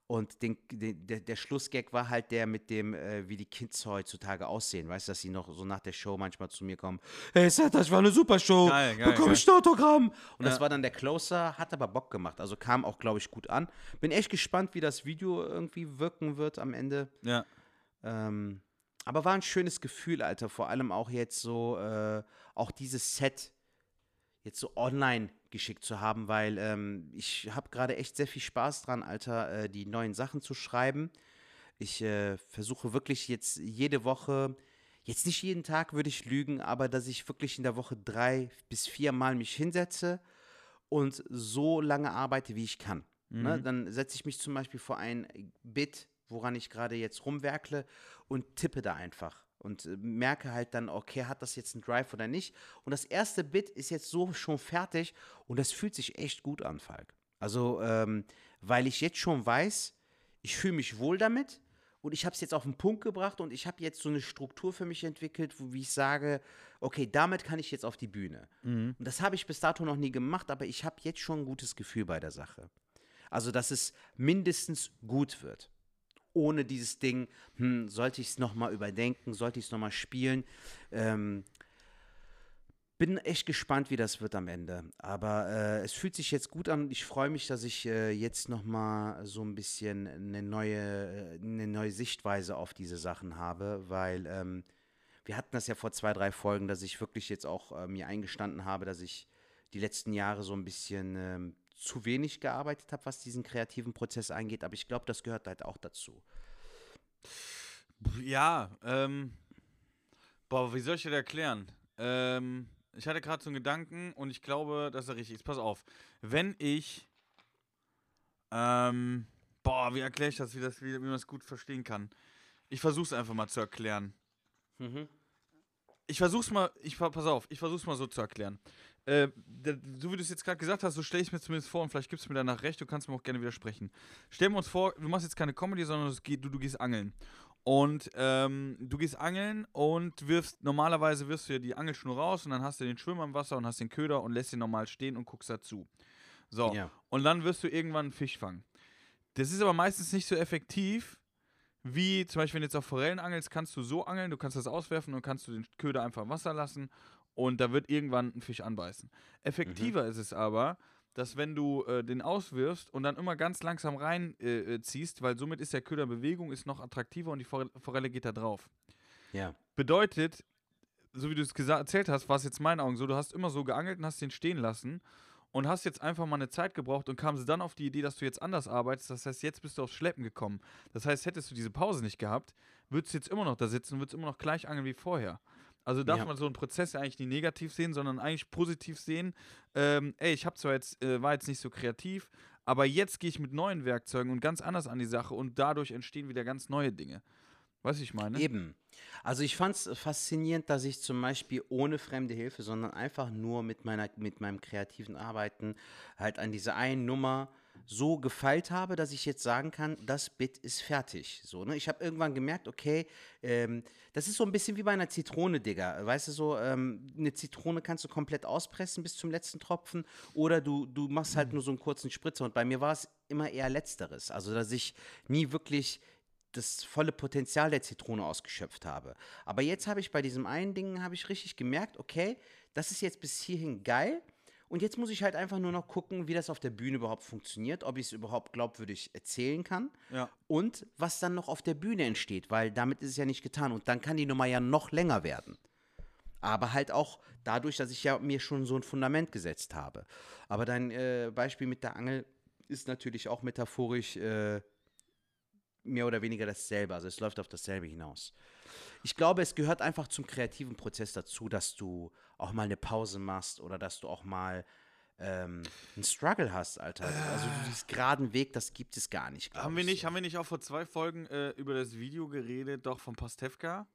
Und den, den, der, der Schlussgag war halt der mit dem, äh, wie die Kids heutzutage aussehen. Weißt du, dass sie noch so nach der Show manchmal zu mir kommen: Hey, Seth, das war eine super Show. Geil, geil, Bekomme geil. ich ein Autogramm? Und das Ja. war dann der Closer, hat aber Bock gemacht. Also kam auch, glaube ich, gut an. Bin echt gespannt, wie das Video irgendwie wirken wird am Ende. Ja. Ähm, aber war ein schönes Gefühl, Alter. Vor allem auch jetzt so, äh, auch dieses Set jetzt so online geschickt zu haben, weil ähm, ich habe gerade echt sehr viel Spaß dran, Alter, äh, die neuen Sachen zu schreiben. Ich äh, versuche wirklich jetzt jede Woche, jetzt nicht jeden Tag würde ich lügen, aber dass ich wirklich in der Woche drei bis vier Mal mich hinsetze und so lange arbeite, wie ich kann. Ne? Dann setze ich mich zum Beispiel vor ein Bit, woran ich gerade jetzt rumwerkle und tippe da einfach und äh, merke halt dann, okay, hat das jetzt einen Drive oder nicht? Und das erste Bit ist jetzt so schon fertig und das fühlt sich echt gut an, Falk. Also, ähm, weil ich jetzt schon weiß, ich fühle mich wohl damit und ich habe es jetzt auf den Punkt gebracht und ich habe jetzt so eine Struktur für mich entwickelt, wo wie ich sage, okay, damit kann ich jetzt auf die Bühne. Und das habe ich bis dato noch nie gemacht, aber ich habe jetzt schon ein gutes Gefühl bei der Sache. Also, dass es mindestens gut wird. Ohne dieses Ding, hm, sollte ich es nochmal überdenken, sollte ich es nochmal spielen. Ähm, bin echt gespannt, wie das wird am Ende. Aber äh, es fühlt sich jetzt gut an. Ich freue mich, dass ich äh, jetzt nochmal so ein bisschen eine neue, äh, eine neue Sichtweise auf diese Sachen habe, weil ähm, wir hatten das ja vor zwei, drei Folgen, dass ich wirklich jetzt auch äh, mir eingestanden habe, dass ich die letzten Jahre so ein bisschen ähm, zu wenig gearbeitet habe, was diesen kreativen Prozess angeht. Aber ich glaube, das gehört halt auch dazu. Ja, ähm. Boah, wie soll ich das erklären? Ähm, ich hatte gerade so einen Gedanken und ich glaube, dass er richtig ist. Pass auf. Wenn ich. Ähm. Boah, wie erkläre ich das, wie, das, wie, wie man das gut verstehen kann? Ich versuche es einfach mal zu erklären. Ich versuch's mal, ich pass auf, ich versuch's mal so zu erklären. Äh, so wie du es jetzt gerade gesagt hast, so stelle ich mir zumindest vor und vielleicht gibst du mir danach recht, du kannst mir auch gerne widersprechen. Stellen wir uns vor, du machst jetzt keine Comedy, sondern es geht, du, du gehst angeln. Und ähm, du gehst angeln und wirfst, normalerweise wirfst du ja die Angelschnur raus und dann hast du den Schwimmer im Wasser und hast den Köder und lässt ihn normal stehen und guckst dazu. So, Ja. und dann wirst du irgendwann einen Fisch fangen. Das ist aber meistens nicht so effektiv, wie zum Beispiel, wenn du jetzt auf Forellen angelst, kannst du so angeln, du kannst das auswerfen und kannst du den Köder einfach im Wasser lassen und da wird irgendwann ein Fisch anbeißen. Effektiver ist es aber, dass wenn du äh, den auswirfst und dann immer ganz langsam rein äh, äh, weil somit ist der Köder Bewegung, ist noch attraktiver und die Forelle, geht da drauf. Ja. Bedeutet, so wie du es erzählt hast, war es jetzt in meinen Augen so, du hast immer so geangelt und hast den stehen lassen und hast jetzt einfach mal eine Zeit gebraucht und kamst dann auf die Idee, dass du jetzt anders arbeitest. Das heißt, jetzt bist du aufs Schleppen gekommen. Das heißt, hättest du diese Pause nicht gehabt, würdest du jetzt immer noch da sitzen und würdest immer noch gleich angeln wie vorher. Also darf Ja. man so einen Prozess ja eigentlich nie negativ sehen, sondern eigentlich positiv sehen. Ähm, ey, ich habe zwar jetzt, äh, war jetzt nicht so kreativ, aber jetzt gehe ich mit neuen Werkzeugen und ganz anders an die Sache und dadurch entstehen wieder ganz neue Dinge. Weißt du, wie ich meine? Eben. Also ich fand es faszinierend, dass ich zum Beispiel ohne fremde Hilfe, sondern einfach nur mit, meiner, mit meinem kreativen Arbeiten halt an dieser einen Nummer so gefeilt habe, dass ich jetzt sagen kann, das Bit ist fertig. So, ne? Ich habe irgendwann gemerkt, okay, ähm, das ist so ein bisschen wie bei einer Zitrone, Digga. Weißt du so, ähm, eine Zitrone kannst du komplett auspressen bis zum letzten Tropfen oder du, du machst halt nur so einen kurzen Spritzer. Und bei mir war es immer eher letzteres. Also, dass ich nie wirklich das volle Potenzial der Zitrone ausgeschöpft habe. Aber jetzt habe ich bei diesem einen Ding habe ich richtig gemerkt, okay, das ist jetzt bis hierhin geil. Und jetzt muss ich halt einfach nur noch gucken, wie das auf der Bühne überhaupt funktioniert, ob ich es überhaupt glaubwürdig erzählen kann Ja. und was dann noch auf der Bühne entsteht, weil damit ist es ja nicht getan. Und dann kann die Nummer ja noch länger werden. Aber halt auch dadurch, dass ich ja mir schon so ein Fundament gesetzt habe. Aber dein äh, Beispiel mit der Angel ist natürlich auch metaphorisch äh, mehr oder weniger dasselbe. Also es läuft auf dasselbe hinaus. Ich glaube, es gehört einfach zum kreativen Prozess dazu, dass du auch mal eine Pause machst oder dass du auch mal ähm, einen Struggle hast, Alter. Also diesen geraden Weg, das gibt es gar nicht. Haben wir ich nicht, so. haben wir nicht auch vor zwei Folgen äh, über das Video geredet, doch von Pastewka?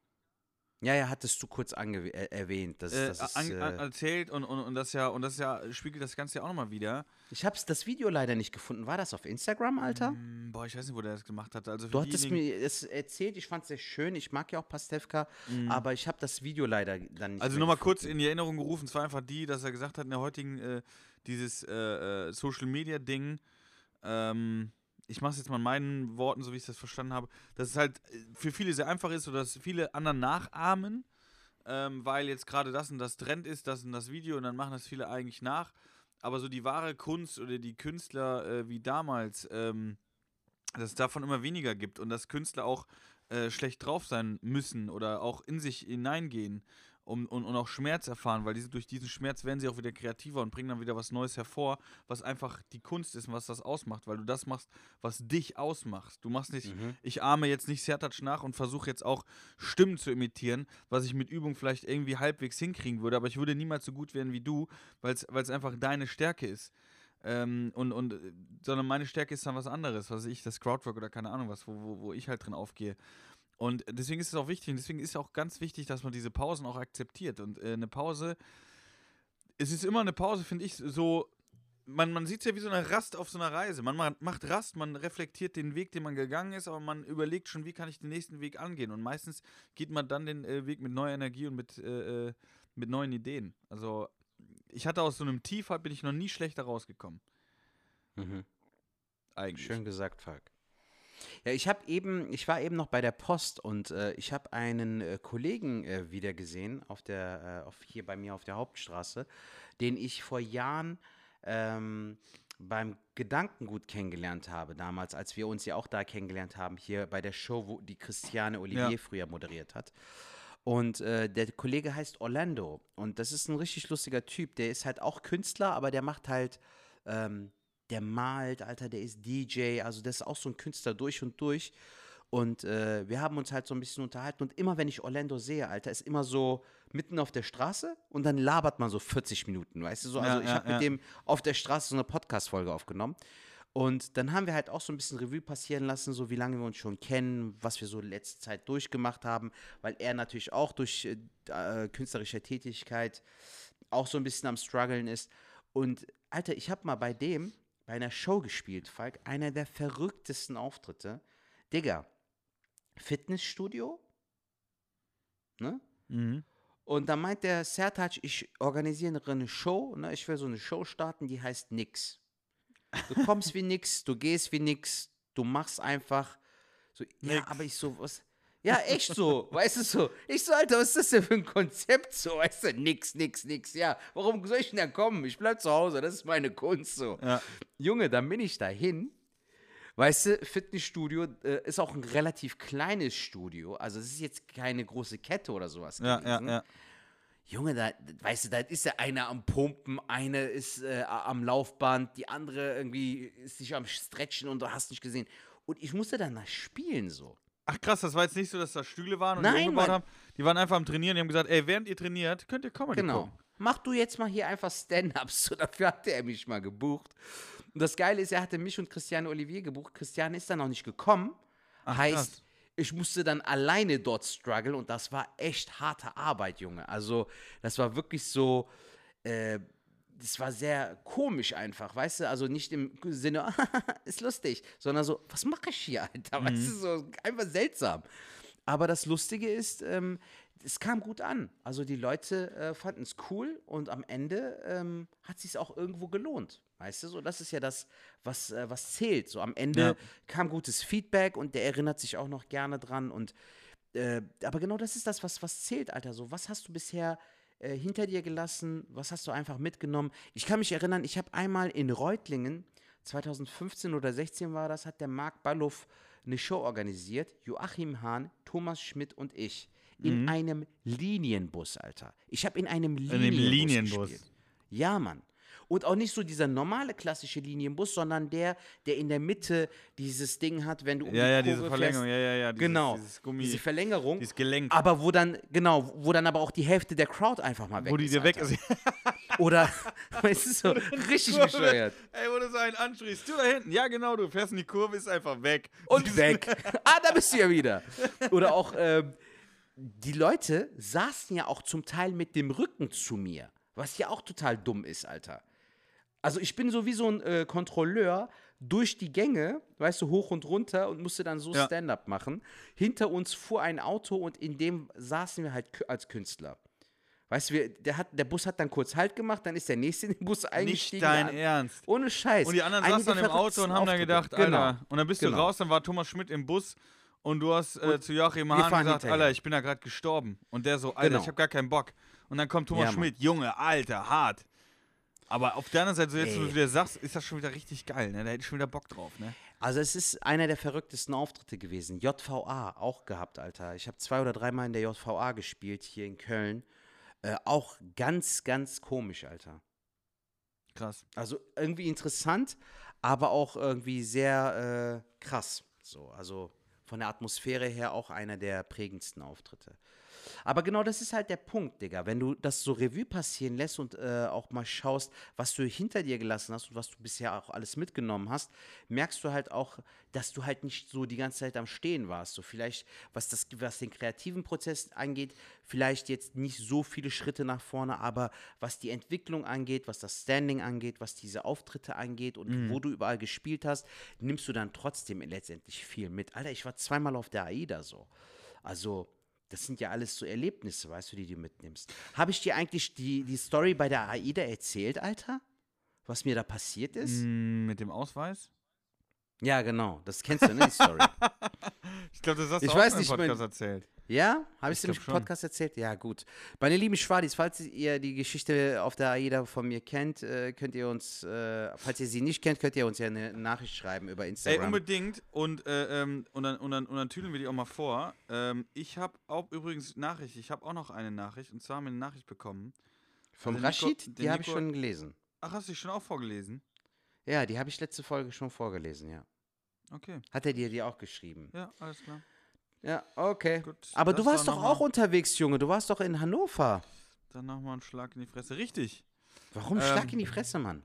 Ja, ja, hattest du kurz ange äh, erwähnt. Das, Äh, das ist, an, an, äh, erzählt und, und, und das ja, und das ja, spiegelt das Ganze ja auch nochmal wieder. ich habe das Video leider nicht gefunden. War das auf Instagram, Alter? Hm, boah, ich weiß nicht, wo der das gemacht hat. Also Du hattest mir es erzählt, ich fand es sehr schön. Ich mag ja auch Pastewka, aber ich habe das Video leider dann nicht Also nochmal kurz in die Erinnerung gerufen, es war einfach die, dass er gesagt hat, in der heutigen, äh, dieses äh, Social Media Ding, ähm, ich mache es jetzt mal in meinen Worten, so wie ich das verstanden habe, dass es halt äh, für viele sehr einfach ist oder dass viele anderen nachahmen, ähm, weil jetzt gerade das und das Trend ist, das und das Video und dann machen das viele eigentlich nach. Aber so die wahre Kunst oder die Künstler äh, wie damals, ähm, dass es davon immer weniger gibt und dass Künstler auch äh, schlecht drauf sein müssen oder auch in sich hineingehen um, und, und auch Schmerz erfahren, weil diese, durch diesen Schmerz werden sie auch wieder kreativer und bringen dann wieder was Neues hervor, was einfach die Kunst ist und was das ausmacht, weil du das machst, was dich ausmacht. Du machst nicht, Mhm. ich ahme jetzt nicht Sertac nach und versuche jetzt auch Stimmen zu imitieren, was ich mit Übung vielleicht irgendwie halbwegs hinkriegen würde, aber ich würde niemals so gut werden wie du, weil es einfach deine Stärke ist. Ähm, und, und, äh, sondern meine Stärke ist dann was anderes, was ich, das Crowdwork oder keine Ahnung was, wo, wo, wo ich halt drin aufgehe. Und deswegen ist es auch wichtig, und deswegen ist es auch ganz wichtig, dass man diese Pausen auch akzeptiert. Und äh, eine Pause, es ist immer eine Pause, finde ich, so, man, man sieht es ja wie so eine Rast auf so einer Reise. Man ma- macht Rast, man reflektiert den Weg, den man gegangen ist, aber man überlegt schon, wie kann ich den nächsten Weg angehen. Und meistens geht man dann den äh, Weg mit neuer Energie und mit, äh, äh, mit neuen Ideen. Also ich hatte aus so einem Tief, halt bin ich noch nie schlechter rausgekommen. Mhm. Eigentlich. Schön gesagt, Falk. Ja, ich habe eben, ich war eben noch bei der Post und äh, ich habe einen äh, Kollegen äh, wieder gesehen auf der, äh, auf, hier bei mir auf der Hauptstraße, den ich vor Jahren ähm, beim Gedankengut kennengelernt habe, damals, als wir uns ja auch da kennengelernt haben, hier bei der Show, wo die Christiane Olivier Ja. früher moderiert hat. Und äh, der Kollege heißt Orlando. Und das ist ein richtig lustiger Typ. Der ist halt auch Künstler, aber der macht halt, ähm, der malt, Alter, der ist DJ. Also das ist auch so ein Künstler durch und durch. Und äh, wir haben uns halt so ein bisschen unterhalten. Und immer, wenn ich Orlando sehe, Alter, ist immer so mitten auf der Straße und dann labert man so 40 Minuten, weißt du so. Also Ja, ich ja, habe mit ja. dem auf der Straße so eine Podcast-Folge aufgenommen. Und dann haben wir halt auch so ein bisschen Revue passieren lassen, so wie lange wir uns schon kennen, was wir so letzte Zeit durchgemacht haben, weil er natürlich auch durch äh, äh, künstlerische Tätigkeit auch so ein bisschen am struggeln ist. Und Alter, ich habe mal bei dem, bei einer Show gespielt, Falk, einer der verrücktesten Auftritte. Digga, Fitnessstudio, ne? Mhm. Und dann meint der Sertac, ich organisiere eine Show, ne? ich will so eine Show starten, die heißt Nix. Du kommst wie nix, du gehst wie nix, du machst einfach so, ja, Nix. aber ich so, was? Ja, echt so, weißt du so. Ich so, Alter, was ist das denn für ein Konzept so, weißt du, nix, nix, nix, ja. Warum soll ich denn da kommen? Ich bleib zu Hause, das ist meine Kunst so. Ja. Junge, dann bin ich dahin. Weißt du, Fitnessstudio äh, ist auch ein relativ kleines Studio. Also es ist jetzt keine große Kette oder sowas Ja, ja, gewesen. ja. Junge, da, weißt du, da ist ja einer am Pumpen, eine ist äh, am Laufband, die andere irgendwie ist sich am Stretchen und du hast nicht gesehen. Und ich musste dann da spielen so. Ach krass, das war jetzt nicht so, dass da Stühle waren und Nein, die umgebaut haben. Die waren einfach am Trainieren, die haben gesagt, ey, während ihr trainiert, könnt ihr Comedy Genau. gucken. Mach du jetzt mal hier einfach Stand-Ups. So, dafür hatte er mich mal gebucht. Und das Geile ist, er hatte mich und Christiane Olivier gebucht. Christiane ist dann noch nicht gekommen. heißt, krass. ich musste dann alleine dort strugglen und das war echt harte Arbeit, Junge. Also, das war wirklich so. Äh, das war sehr komisch einfach, weißt du? Also nicht im Sinne, ist lustig, sondern so, was mache ich hier, Alter? Weißt du, so einfach seltsam. Aber das Lustige ist, ähm, es kam gut an. Also die Leute äh, fanden es cool und am Ende ähm, hat sich auch irgendwo gelohnt. Weißt du, so das ist ja das, was, äh, was zählt. So am Ende Ja. kam gutes Feedback und der erinnert sich auch noch gerne dran. Und äh, aber genau das ist das, was, was zählt, Alter. So, was hast du bisher äh, hinter dir gelassen? Was hast du einfach mitgenommen? Ich kann mich erinnern, ich habe einmal in Reutlingen, 2015 oder 16 war das, hat der Marc Balluff eine Show organisiert. Joachim Hahn, Thomas Schmidt und ich. In einem Linienbus, Alter. Ich habe in einem Linienbus, Linienbus. gespielt. Ja, Mann. Und auch nicht so dieser normale klassische Linienbus, sondern der, der in der Mitte dieses Ding hat, wenn du um Ja, die ja, Kurve diese Verlängerung, fährst. ja, ja, ja. Dieses, genau. Dieses Gummi, diese Verlängerung. dieses Gelenk, Aber wo dann, genau, wo dann aber auch die Hälfte der Crowd einfach mal weg wo die ist. dir weg ist. Oder, weißt du, so richtig bescheuert. Ey, wo du so einen anschrießt. Du da hinten. Ja, genau, du fährst in die Kurve, ist einfach weg. Und weg. ah, da bist du ja wieder. Oder auch, ähm, die Leute saßen ja auch zum Teil mit dem Rücken zu mir, was ja auch total dumm ist, Alter. Also ich bin so wie so ein äh, Kontrolleur durch die Gänge, weißt du, hoch und runter und musste dann so Ja. Stand-up machen. Hinter uns fuhr ein Auto und in dem saßen wir halt als Künstler. Weißt du, wir, der, hat, der Bus hat dann kurz Halt gemacht, dann ist der nächste in den Bus Nicht eingestiegen. dein der an- Ernst. Ohne Scheiß. Und die anderen Eine saßen dann im Auto und haben dann gedacht, Auftritte. Alter. Und dann bist du Genau. raus, dann war Thomas Schmidt im Bus und du hast äh, zu Joachim Hahn gesagt, hinterher. Alter, ich bin da gerade gestorben. Und der so, Alter, Genau. ich habe gar keinen Bock. Und dann kommt Thomas Ja. Schmidt, Junge, Alter, hart. Aber auf der anderen Seite, so jetzt, wo du wieder sagst, ist das schon wieder richtig geil, ne? Da hätte ich schon wieder Bock drauf, ne? Also es ist einer der verrücktesten Auftritte gewesen. JVA auch gehabt, Alter. Ich habe zwei oder dreimal in der JVA gespielt hier in Köln. Äh, auch ganz, ganz komisch, Alter. Krass. Also irgendwie interessant, aber auch irgendwie sehr äh, krass. So, also von der Atmosphäre her auch einer der prägendsten Auftritte. Aber genau das ist halt der Punkt, Digga. Wenn du das so Revue passieren lässt und äh, auch mal schaust, was du hinter dir gelassen hast und was du bisher auch alles mitgenommen hast, merkst du halt auch, dass du halt nicht so die ganze Zeit am Stehen warst. So vielleicht, was, das, was den kreativen Prozess angeht, vielleicht jetzt nicht so viele Schritte nach vorne, aber was die Entwicklung angeht, was das Standing angeht, was diese Auftritte angeht und wo du überall gespielt hast, nimmst du dann trotzdem letztendlich viel mit. Alter, ich war zweimal auf der AIDA so. Also, das sind ja alles so Erlebnisse, weißt du, die du mitnimmst. Habe ich dir eigentlich die, die Story bei der AIDA erzählt, Alter? Was mir da passiert ist? Mm, mit dem Ausweis? Ja, genau. Das kennst du, ne, die Story. Ich glaube, das hast Ich du auch weiß nicht, mein- Podcast erzählt. Ja? Habe ich es im. Podcast erzählt? Ja, gut. Meine lieben Schwadis, falls ihr die Geschichte auf der AIDA von mir kennt, äh, könnt ihr uns, äh, falls ihr sie nicht kennt, könnt ihr uns ja eine Nachricht schreiben über Ey, Instagram. unbedingt. Und, äh, ähm, und, dann, und, dann, und dann tüdeln wir die auch mal vor. Ähm, ich habe auch übrigens Nachricht. Ich habe auch noch eine Nachricht. Und zwar haben wir eine Nachricht bekommen. Vom also Nico- Rashid, die der habe ich Nico- schon gelesen. Ach, hast du die schon auch vorgelesen? Ja, die habe ich letzte Folge schon vorgelesen, ja. Okay. Hat er dir die auch geschrieben? Ja, alles klar. Ja, okay. Gut. Aber du warst war doch auch unterwegs, Junge. Du warst doch in Hannover. Dann nochmal einen Schlag in die Fresse. Richtig. Warum Ähm, Schlag in die Fresse, Mann?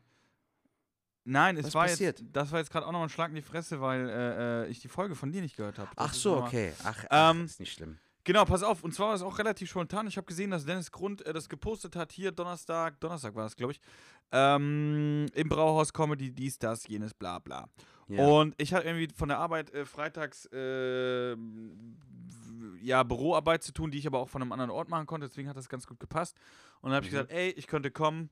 Nein, es Was war passiert? jetzt, das war jetzt gerade auch nochmal ein Schlag in die Fresse, weil äh, äh, ich die Folge von dir nicht gehört habe. Ach so, okay. Ach, ach Ähm, ist nicht schlimm. Genau, pass auf. Und zwar war es auch relativ spontan. Ich habe gesehen, dass Dennis Grund äh, das gepostet hat. Hier Donnerstag, Donnerstag war das, glaube ich. Ähm, Im Brauhaus Comedy, dies, das, jenes, bla, bla. Ja. Und ich hatte irgendwie von der Arbeit äh, freitags äh, ja, Büroarbeit zu tun, die ich aber auch von einem anderen Ort machen konnte. Deswegen hat das ganz gut gepasst. Und dann habe ich Mhm. gesagt, ey, ich könnte kommen.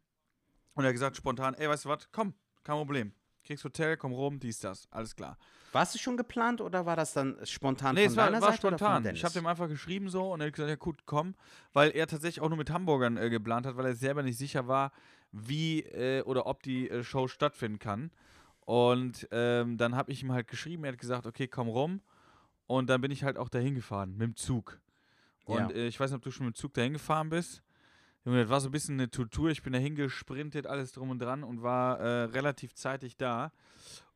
Und er hat gesagt spontan, ey, weißt du was, komm, kein Problem. Kriegst Hotel, komm rum, dies, das, alles klar. Warst du schon geplant oder war das dann spontan Nee, von es war, deiner war Seite spontan. Ich habe dem einfach geschrieben so und er hat gesagt, ja gut, komm, weil er tatsächlich auch nur mit Hamburgern äh, geplant hat, weil er selber nicht sicher war, wie äh, oder ob die äh, Show stattfinden kann. Und ähm, dann habe ich ihm halt geschrieben, er hat gesagt, okay, komm rum. Und dann bin ich halt auch dahin gefahren, mit dem Zug. Und Ja. äh, ich weiß nicht, ob du schon mit dem Zug dahin gefahren bist. Junge, das war so ein bisschen eine Tour. Ich bin dahin gesprintet, alles drum und dran und war äh, relativ zeitig da.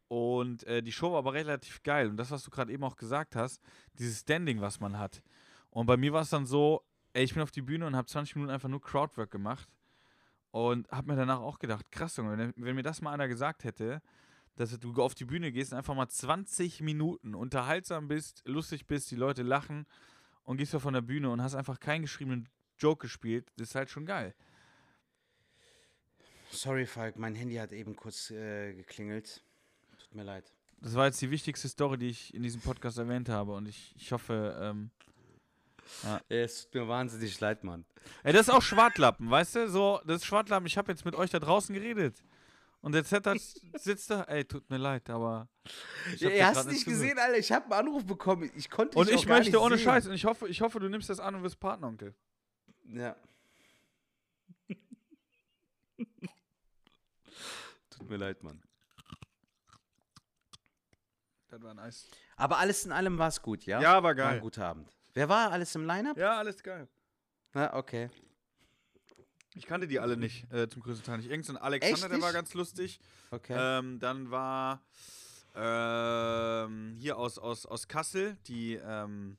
Und äh, die Show war aber relativ geil. Und das, was du gerade eben auch gesagt hast, dieses Standing, was man hat. Und bei mir war es dann so, ey, ich bin auf die Bühne und habe 20 Minuten einfach nur Crowdwork gemacht. Und habe mir danach auch gedacht, krass, Junge, wenn, wenn mir das mal einer gesagt hätte, dass du auf die Bühne gehst und einfach mal 20 Minuten unterhaltsam bist, lustig bist, die Leute lachen und gehst du von der Bühne und hast einfach keinen geschriebenen Joke gespielt, das ist halt schon geil. Sorry, Falk, mein Handy hat eben kurz äh, geklingelt. Tut mir leid. Das war jetzt die wichtigste Story, die ich in diesem Podcast erwähnt habe und ich, ich hoffe, ähm, Es tut mir wahnsinnig leid, Mann. Ey, das ist auch Schwartlappen, weißt du? So, das ist Schwartlappen. Ich habe jetzt mit euch da draußen geredet. Und der Z hat, sitzt da. Ey, tut mir leid, aber. ich Ja, hast nicht zugehört. gesehen, Alter. Ich habe einen Anruf bekommen. Ich konnte Und dich ich auch gar möchte nicht ohne sehen. Scheiß. Und ich hoffe, ich hoffe, du nimmst das an und wirst Partneronkel. Ja. Tut mir leid, Mann. Das war nice. Aber alles in allem war es gut, ja? Ja, war War geil. ein guter Abend. Wer war alles im Line-Up? Ja, alles geil. Na, okay. Ich kannte die alle nicht, äh, zum größten Teil nicht. Irgend so ein Alexander, der war ganz lustig. Okay. Ähm, dann war ähm, hier aus, aus, aus Kassel, die ähm,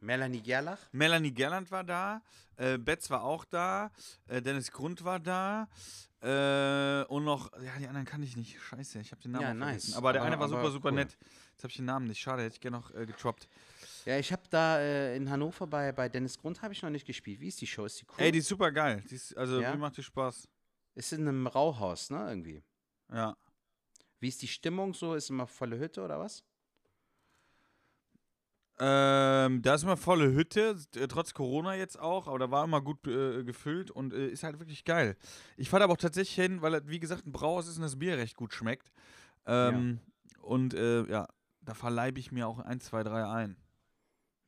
Melanie Gerlach? Melanie Gerland war da, äh, Betz war auch da, äh, Dennis Grund war da äh, und noch, ja, die anderen kann ich nicht. Scheiße, ich habe den Namen Ja, auch nice. vergessen. Aber der Aber- eine war super, super cool. nett. Jetzt habe ich den Namen nicht. Schade, hätte ich gerne noch äh, getroppt. Ja, ich habe da äh, in Hannover bei, bei Dennis Grund habe ich noch nicht gespielt. Wie ist die Show? Ist die cool? Ey, die ist super geil. Ist, also, Ja? mir macht die Spaß. ist in einem Rauhaus, ne, irgendwie. Ja. Wie ist die Stimmung so? Ist immer volle Hütte oder was? Ähm, da ist immer volle Hütte, äh, trotz Corona jetzt auch, aber da war immer gut äh, gefüllt und äh, ist halt wirklich geil. Ich fahre aber auch tatsächlich hin, weil, das, wie gesagt, ein Brauhaus ist und das Bier recht gut schmeckt. Ähm, Und äh, ja, da verleibe ich mir auch ein, zwei, drei ein.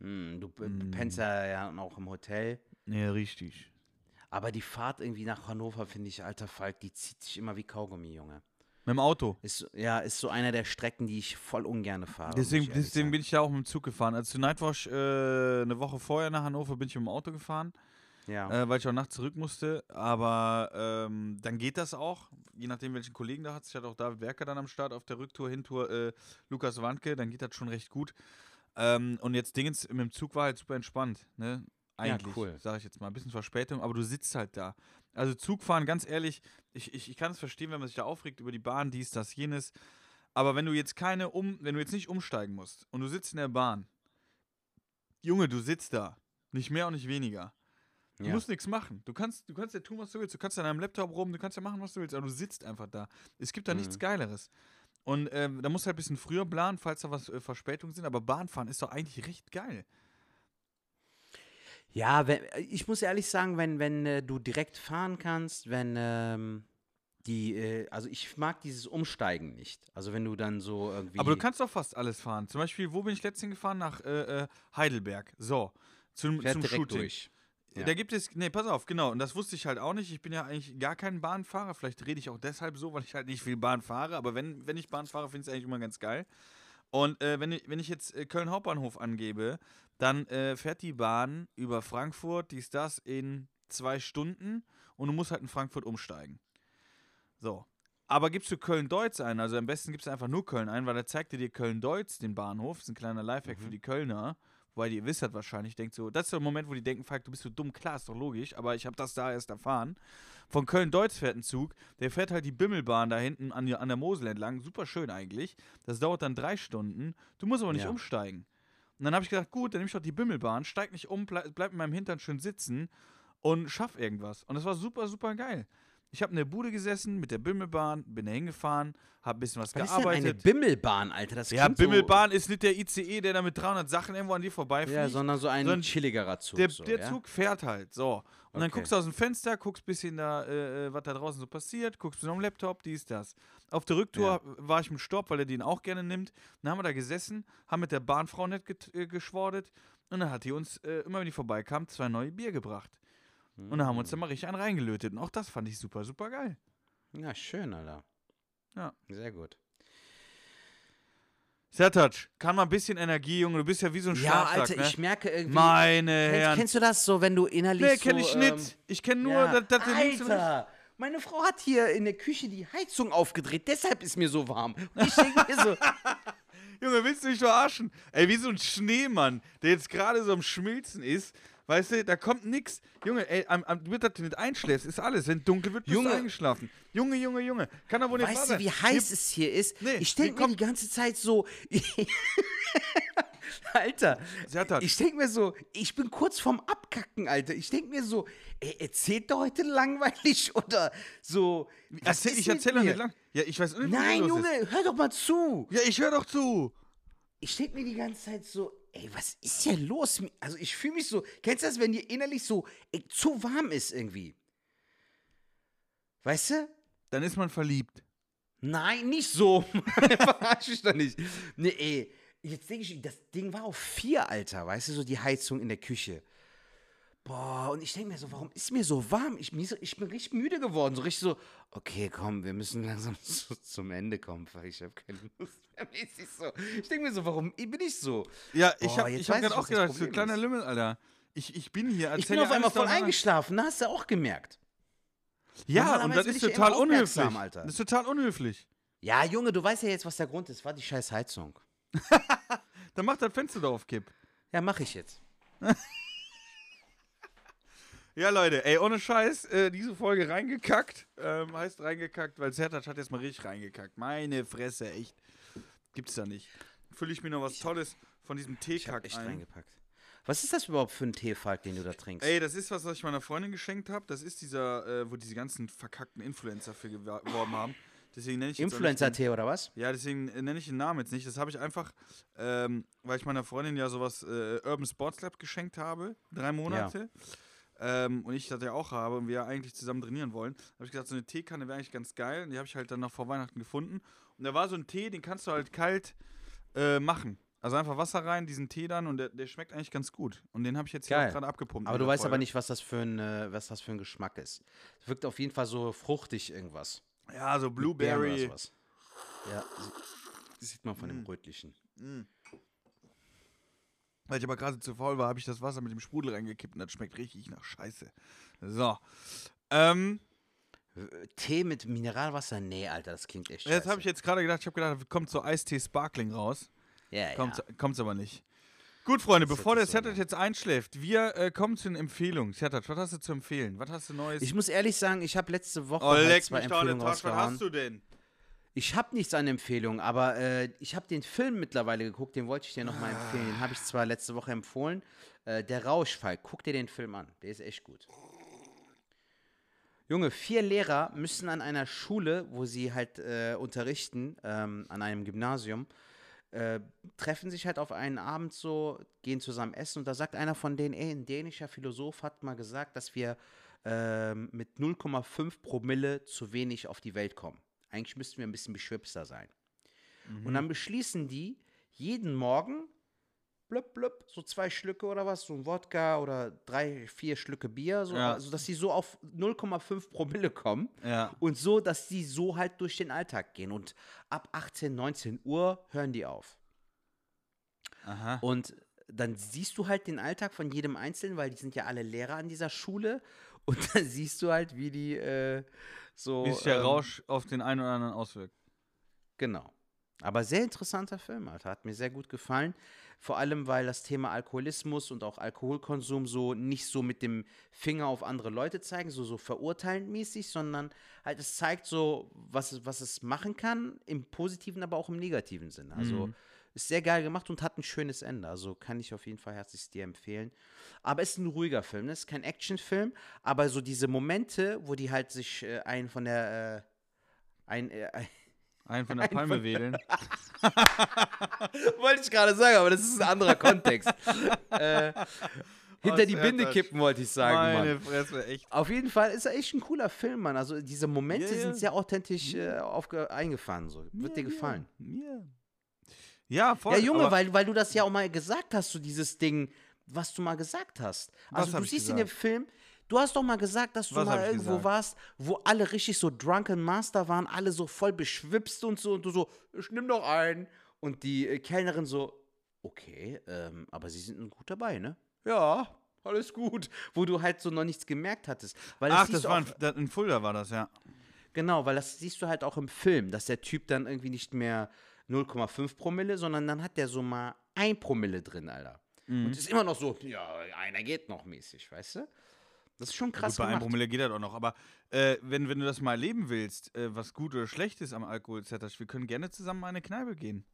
Hm, du Mm. pennst ja, ja auch im Hotel. Ja, richtig. Aber die Fahrt irgendwie nach Hannover, finde ich, alter Falk, die zieht sich immer wie Kaugummi, Junge. Mit dem Auto. Ist, ja, ist so einer der Strecken, die ich voll ungern fahre. Deswegen, deswegen bin ich da auch mit dem Zug gefahren. Also zu Nightwash äh, eine Woche vorher nach Hannover bin ich mit dem Auto gefahren. Ja. äh, weil ich auch nachts zurück musste. Aber ähm, dann geht das auch, je nachdem, welchen Kollegen da hat. Ich hatte auch David Werker dann am Start auf der Rücktour, Hintour äh, Lukas Wandke, dann geht das schon recht gut. Ähm, und jetzt Dingens mit dem Zug war halt super entspannt, ne? Eigentlich, cool. sage ich jetzt mal. Ein bisschen Verspätung, aber du sitzt halt da. Also Zugfahren, ganz ehrlich, ich, ich, ich kann es verstehen, wenn man sich da aufregt über die Bahn, dies, das, jenes. Aber wenn du jetzt keine um, wenn du jetzt nicht umsteigen musst und du sitzt in der Bahn, Junge, du sitzt da. Nicht mehr und nicht weniger. Du Ja. musst nichts machen. Du kannst, du kannst ja tun, was du willst. Du kannst an deinem Laptop rum, du kannst ja machen, was du willst, aber du sitzt einfach da. Es gibt da nichts Mhm. Geileres. Und ähm, da musst du halt ein bisschen früher planen, falls da was äh, Verspätungen sind. Aber Bahnfahren ist doch eigentlich recht geil. Ja, wenn, ich muss ehrlich sagen, wenn, wenn äh, du direkt fahren kannst, wenn ähm, die, äh, also ich mag dieses Umsteigen nicht. Also wenn du dann so irgendwie. Aber du kannst doch fast alles fahren. Zum Beispiel, wo bin ich letztens gefahren? Nach äh, äh, Heidelberg. So. Zum, fährt zum direkt Shooting. durch. Ja. Da gibt es, nee, pass auf, genau, und das wusste ich halt auch nicht. Ich bin ja eigentlich gar kein Bahnfahrer. Vielleicht rede ich auch deshalb so, weil ich halt nicht viel Bahn fahre. Aber wenn, wenn ich Bahn fahre, finde ich es eigentlich immer ganz geil. Und äh, wenn, ich, wenn ich jetzt äh, Köln Hauptbahnhof angebe, dann äh, fährt die Bahn über Frankfurt, dies, das, in zwei Stunden und du musst halt in Frankfurt umsteigen. So. Aber gibst du Köln-Deutz ein, also am besten gibst du einfach nur Köln ein, weil da zeigt dir dir Köln-Deutz den Bahnhof. Das ist ein kleiner Lifehack für die Kölner. Die ihr wisst das wahrscheinlich, denkt so, das ist der Moment, wo die denken, fuck, du bist so dumm, klar, ist doch logisch, aber ich habe das da erst erfahren. Von Köln-Deutz fährt ein Zug, der fährt halt die Bimmelbahn da hinten an, an der Mosel entlang, super schön eigentlich. Das dauert dann drei Stunden, du musst aber nicht Ja. umsteigen. Und dann habe ich gedacht, gut, dann nehme ich doch die Bimmelbahn, steig nicht um, bleib, bleib in meinem Hintern schön sitzen und schaff irgendwas. Und das war super, super geil. Ich habe in der Bude gesessen mit der Bimmelbahn, bin da hingefahren, habe ein bisschen was, Was ist denn eine gearbeitet. Bimmelbahn, Alter? Das ja, Bimmelbahn ist nicht der ICE, der da mit 300 Sachen irgendwo an dir So, vorbeifliegt. ja, sondern so ein sondern chilligerer Zug. Der, so, der ja? Zug fährt halt, so. Und dann Okay. guckst du aus dem Fenster, guckst ein bisschen da, äh, äh, was da draußen so passiert, guckst bisschen am Laptop, dies, das. Auf der Rücktour war ich mit Stopp, weil er den auch gerne nimmt. Dann haben wir da gesessen, haben mit der Bahnfrau nett äh, geschwordet und dann hat die uns, äh, immer wenn die vorbeikam, zwei neue Bier gebracht. Und dann haben wir uns dann mal richtig einen reingelötet. Und auch das fand ich super, super geil. Ja, schön, Alter. Ja. Sehr gut. Sertac, kann mal ein bisschen Energie, Junge, du bist ja wie so ein Ja, Schlafsack, Alter, ne? ich merke irgendwie. Meine kennst, Herren. kennst du das so, wenn du innerlich nee, so. ich ähm, nicht. Ich kenne nur, ja. dass das links und rechts- Alter, meine Frau hat hier in der Küche die Heizung aufgedreht, deshalb ist mir so warm. Und ich denke mir so, Junge, willst du mich verarschen? Ey, wie so ein Schneemann, der jetzt gerade so am Schmilzen ist. Weißt du, da kommt nix. Junge, ey, am, am, dass du nicht einschläfst, ist alles. Wenn dunkel wird, bist Junge. du eingeschlafen. Junge, Junge, Junge. Kann doch wohl nicht weißt du, wie heiß es hier ist? Nee, ich denke mir die ganze Zeit so. Alter, ich denke mir so, ich bin kurz vorm Abkacken, Alter. Ich denke mir so, ey, erzählt der heute langweilig oder so. Erzähl, ich erzähle doch nicht lang. Ja, ich weiß nicht, Nein, Junge, Ist. hör doch mal zu. Ja, ich höre doch zu. Ich denke mir die ganze Zeit so, ey, was ist hier los? Also ich fühle mich so, kennst du das, wenn dir innerlich so ey, zu warm ist irgendwie? Weißt du? Dann ist man verliebt. Nein, nicht so. Verarsch mich doch nicht. Nee, ey, jetzt denke ich, das Ding war auf vier, Alter, weißt du, so die Heizung in der Küche. Boah, und ich denke mir so, warum ist mir so warm? Ich, mir so, ich bin richtig müde geworden. So richtig so, okay, komm, wir müssen langsam zu, zum Ende kommen, weil ich habe keine Lust mehr. Mäßig so. Ich denke mir so, warum bin ich so? Ja, ich habe ich hab gerade ich, auch gedacht, so Problem kleiner. Lümmel, Alter. Ich, ich bin hier. Ich bin auf einmal voll eingeschlafen, da hast du auch gemerkt. Ja, und Normalerweise das ist ich total unhöflich. Alter. Das ist total unhöflich. Ja, Junge, du weißt ja jetzt, was der Grund ist. War die scheiß Heizung. Dann mach das Fenster da auf Kipp. Ja, mach ich jetzt. Ja, Leute, ey, ohne Scheiß, äh, diese Folge reingekackt. Ähm, heißt reingekackt, weil Zertac hat jetzt mal richtig reingekackt. Meine Fresse, echt. Gibt's da nicht. Fülle ich mir noch was Tolles von diesem Ich hab Teekack echt ein. reingepackt. Was ist das überhaupt für ein Teefalk, den du da trinkst? Ey, das ist was, was ich meiner Freundin geschenkt habe. Das ist dieser, äh, wo diese ganzen verkackten Influencer für geworben haben. Deswegen nenne ich Influencer-Tee oder was? Ja, deswegen äh, nenne ich den Namen jetzt nicht. Das habe ich einfach, ähm, weil ich meiner Freundin ja sowas äh, Urban Sports Lab geschenkt habe. Drei Monate. Ähm, und ich das ja auch habe und wir eigentlich zusammen trainieren wollen. habe ich gesagt, so eine Teekanne wäre eigentlich ganz geil. Und die habe ich halt dann noch vor Weihnachten gefunden. Und da war so ein Tee, den kannst du halt kalt äh, machen. Also einfach Wasser rein, diesen Tee dann und der, der schmeckt eigentlich ganz gut. Und den habe ich jetzt hier gerade abgepumpt. Aber du weißt aber Folge. nicht, was das, für ein, äh, was das für ein Geschmack ist. Es wirkt auf jeden Fall so fruchtig irgendwas. Ja, so Blueberry. Ja, das sieht man von Mm. dem Rötlichen. Weil ich aber gerade zu faul war, habe ich das Wasser mit dem Sprudel reingekippt und das schmeckt richtig nach Scheiße. So. Ähm, Tee mit Mineralwasser? Nee, Alter, das klingt echt jetzt scheiße. habe ich jetzt gerade gedacht, ich habe gedacht, kommt so Eistee Sparkling raus. ja, Kommt, ja. Kommt's aber nicht. Gut, Freunde, Das bevor der sich so jetzt einschläft, wir äh, kommen zu den Empfehlungen. Setup, was hast du zu empfehlen? Was hast du Neues? Ich muss ehrlich sagen, ich habe letzte Woche oh, halt zwei mich doch Empfehlungen. Was rausgehauen. hast du denn? Ich habe nichts an Empfehlungen, aber äh, ich habe den Film mittlerweile geguckt, den wollte ich dir nochmal empfehlen. Den habe ich zwar letzte Woche empfohlen. Äh, der Rauschfall, guck dir den Film an. Der ist echt gut. Junge, vier Lehrer müssen an einer Schule, wo sie halt äh, unterrichten, ähm, an einem Gymnasium, äh, treffen sich halt auf einen Abend so, gehen zusammen essen und da sagt einer von denen, ey, ein dänischer Philosoph hat mal gesagt, dass wir ähm, mit 0,5 Promille zu wenig auf die Welt kommen. Eigentlich müssten wir ein bisschen beschwipster sein. Und dann beschließen die, jeden Morgen, blub, blub, so zwei Schlücke oder was, so ein Wodka oder drei, vier Schlücke Bier, so, Ja. also dass sie so auf 0,5 Promille kommen. Ja. Und so, dass die so halt durch den Alltag gehen. Und ab 18, 19 Uhr hören die auf. Aha. Und dann siehst du halt den Alltag von jedem Einzelnen, weil die sind ja alle Lehrer an dieser Schule. Und dann siehst du halt, wie die äh, so. Wie sich der ähm, Rausch auf den einen oder anderen auswirkt. Genau. Aber sehr interessanter Film, Alter. Hat mir sehr gut gefallen. Vor allem, weil das Thema Alkoholismus und auch Alkoholkonsum so nicht so mit dem Finger auf andere Leute zeigen, so, so verurteilend mäßig, sondern halt es zeigt so, was, es- was es machen kann, im positiven, aber auch im negativen Sinne. Also ist sehr geil gemacht und hat ein schönes Ende. Also kann ich auf jeden Fall herzlich dir empfehlen. Aber es ist ein ruhiger Film, ne? es ist kein Actionfilm, aber so diese Momente, wo die halt sich äh, einen von der äh, ein, äh, ein Einen von der Palme wedeln. Wollte ich gerade sagen, aber das ist ein anderer Kontext. äh, hinter Oh, die Binde kippen, wollte ich sagen, Meine Mann. Fresse, echt. Auf jeden Fall ist er echt ein cooler Film, Mann. Also diese Momente Ja, ja. sind sehr authentisch äh, aufge eingefahren. So. Wird dir gefallen. Ja. Ja, voll. Ja, Junge, weil, weil du das ja auch mal gesagt hast, so dieses Ding, was du mal gesagt hast. Also du siehst in dem Film, du hast doch mal gesagt, dass du Was mal irgendwo gesagt? warst, wo alle richtig so Drunken Master waren, alle so voll beschwipst und so und du so, ich nimm doch einen. Und die äh, Kellnerin so, okay, ähm, aber sie sind gut dabei, ne? Ja, alles gut. Wo du halt so noch nichts gemerkt hattest. Weil Ach, das war ein, in Fulda war das, ja. Genau, weil das siehst du halt auch im Film, dass der Typ dann irgendwie nicht mehr 0,5 Promille, sondern dann hat der so mal 1 Promille drin, Alter. Mhm. Und ist immer noch so, ja, einer geht noch mäßig, weißt du? Das ist schon krass Gut, bei einem. Promille geht das auch noch. Aber äh, wenn, wenn du das mal erleben willst, äh, was gut oder schlecht ist am Alkohol, etc., wir können gerne zusammen mal in eine Kneipe gehen.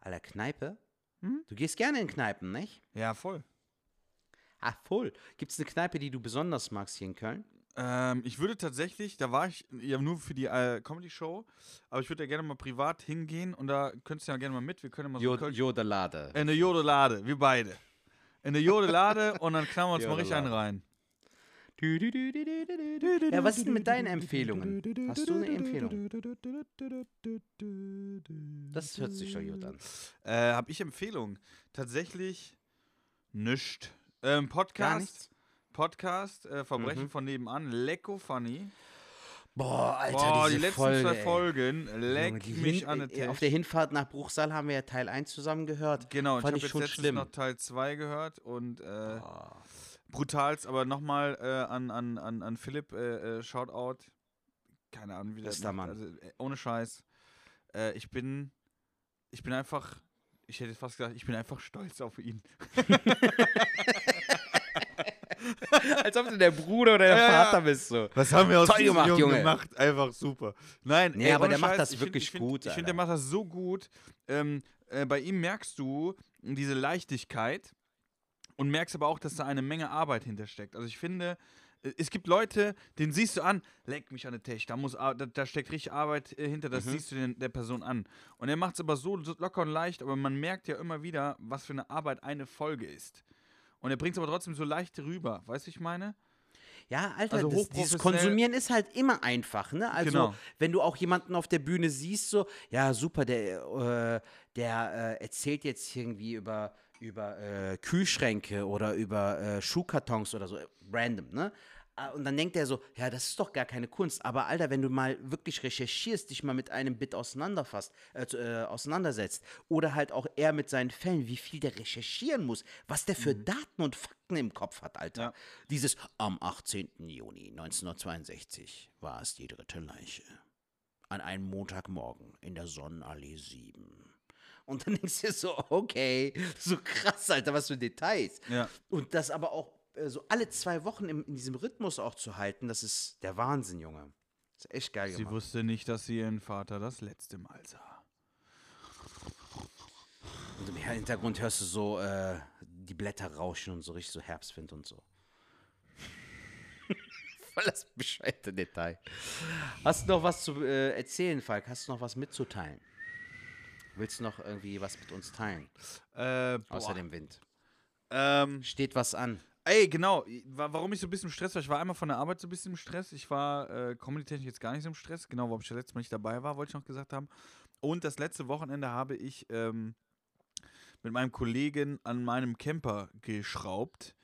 Alter, Kneipe? Hm? Du gehst gerne in Kneipen, nicht? Ja, voll. Ah, voll. Gibt es eine Kneipe, die du besonders magst hier in Köln? Ähm, ich würde tatsächlich, da war ich ja nur für die äh, Comedy-Show, aber ich würde da gerne mal privat hingehen und da könntest du ja gerne mal mit. Wir können mal so Jod Jodelade. in eine Jodelade, wir beide. In eine Jodelade und dann knallen wir uns mal richtig einen rein. Ja, was ist denn mit deinen Empfehlungen? Hast du eine Empfehlung? Das hört sich doch gut an. Äh, hab ich Empfehlungen? Tatsächlich nischt. Ähm, Gar Podcast. Podcast, äh, Verbrechen Mhm. von nebenan, Lecko Funny. Boah, Alter, Boah, die letzten Folge, zwei. Folgen, leck die mich an der äh, Auf der Hinfahrt nach Bruchsal haben wir ja Teil 1 zusammen gehört. Genau, ich Fand habe ich jetzt schon letztens noch Teil 2 gehört und äh, brutalst, aber nochmal äh, an, an, an, an Philipp, äh, äh, Shoutout. Keine Ahnung, wie das. Mann. Also, äh, ohne Scheiß. Ich bin, ich bin einfach, ich hätte fast gesagt, ich bin einfach stolz auf ihn. Als ob du der Bruder oder der Ja. Vater bist. So. Was haben wir aus Toll diesem gemacht, Jungen Junge. gemacht? Einfach super. Nein, Nee, ey, aber der macht Scheiß, das ich find- wirklich ich find, gut, Ich finde, der macht das so gut. Ähm, äh, bei ihm merkst du diese Leichtigkeit und merkst aber auch, dass da eine Menge Arbeit hintersteckt. Also ich finde, äh, es gibt Leute, den siehst du an, leck mich an der Tisch, da, muss, Ar- da, da steckt richtig Arbeit äh, hinter, das Mhm. siehst du den, der Person an. Und er macht es aber so, so locker und leicht, aber man merkt ja immer wieder, was für eine Arbeit eine Folge ist. Und er bringt es aber trotzdem so leicht rüber, weißt du, ich meine? Ja, Alter, Also das, dieses Konsumieren ist halt immer einfach, ne? Also, Genau. wenn du auch jemanden auf der Bühne siehst, so, ja, super, der, äh, der äh, erzählt jetzt irgendwie über, über äh, Kühlschränke oder über äh, Schuhkartons oder so, random, ne? Ah, Und dann denkt er so, ja, das ist doch gar keine Kunst. Aber Alter, wenn du mal wirklich recherchierst, dich mal mit einem Bit auseinanderfasst, äh, äh, auseinandersetzt, oder halt auch er mit seinen Fällen, wie viel der recherchieren muss, was der für Daten und Fakten im Kopf hat, Alter. Ja. Dieses am 18. Juni 1962 war es die dritte Leiche. An einem Montagmorgen in der Sonnenallee 7. Und dann denkst du dir so, okay, so krass, Alter, was für Details. Ja. Und das aber auch so alle zwei Wochen im, in diesem Rhythmus auch zu halten, das ist der Wahnsinn, Junge. Das ist echt geil Sie gemacht. wusste nicht, dass sie ihren Vater das letzte Mal sah. Und im Hintergrund hörst du so äh, die Blätter rauschen und so richtig so Herbstwind und so. Voll das bescheuerte Detail. Hast du noch was zu äh, erzählen, Falk? Hast du noch was mitzuteilen? Willst du noch irgendwie was mit uns teilen? Äh, Außer dem Wind. Ähm, Steht was an? Ey, genau. wa- Warum ich so ein bisschen im Stress war, ich war einmal von der Arbeit so ein bisschen im Stress. Ich war äh, comedy-technisch jetzt gar nicht so im Stress. Genau, warum ich das letzte Mal nicht dabei war, wollte ich noch gesagt haben. Und das letzte Wochenende habe ich ähm, mit meinem Kollegen an meinem Camper geschraubt.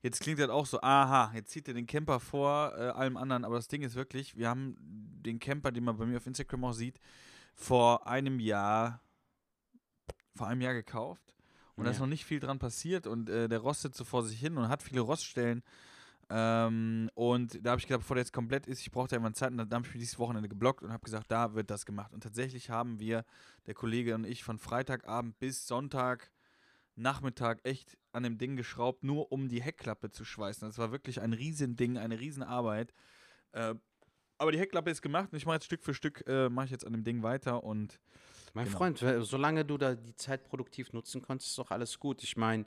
Jetzt klingt das auch so, aha, jetzt zieht er den Camper vor äh, allem anderen, aber das Ding ist wirklich, wir haben den Camper, den man bei mir auf Instagram auch sieht, vor einem Jahr, vor einem Jahr gekauft. Und da ist Ja. noch nicht viel dran passiert und äh, der rostet so vor sich hin und hat viele Roststellen. Ähm, und da habe ich gedacht, bevor der jetzt komplett ist, ich brauchte irgendwann Zeit und dann habe ich mir dieses Wochenende geblockt und habe gesagt, da wird das gemacht. Und tatsächlich haben wir, der Kollege und ich, von Freitagabend bis Sonntag Nachmittag echt an dem Ding geschraubt, nur um die Heckklappe zu schweißen. Das war wirklich ein Riesending, eine Riesenarbeit. Äh, aber die Heckklappe ist gemacht und ich mache jetzt Stück für Stück, äh, mache ich jetzt an dem Ding weiter und Mein Genau. Freund, solange du da die Zeit produktiv nutzen konntest, ist doch alles gut. Ich meine,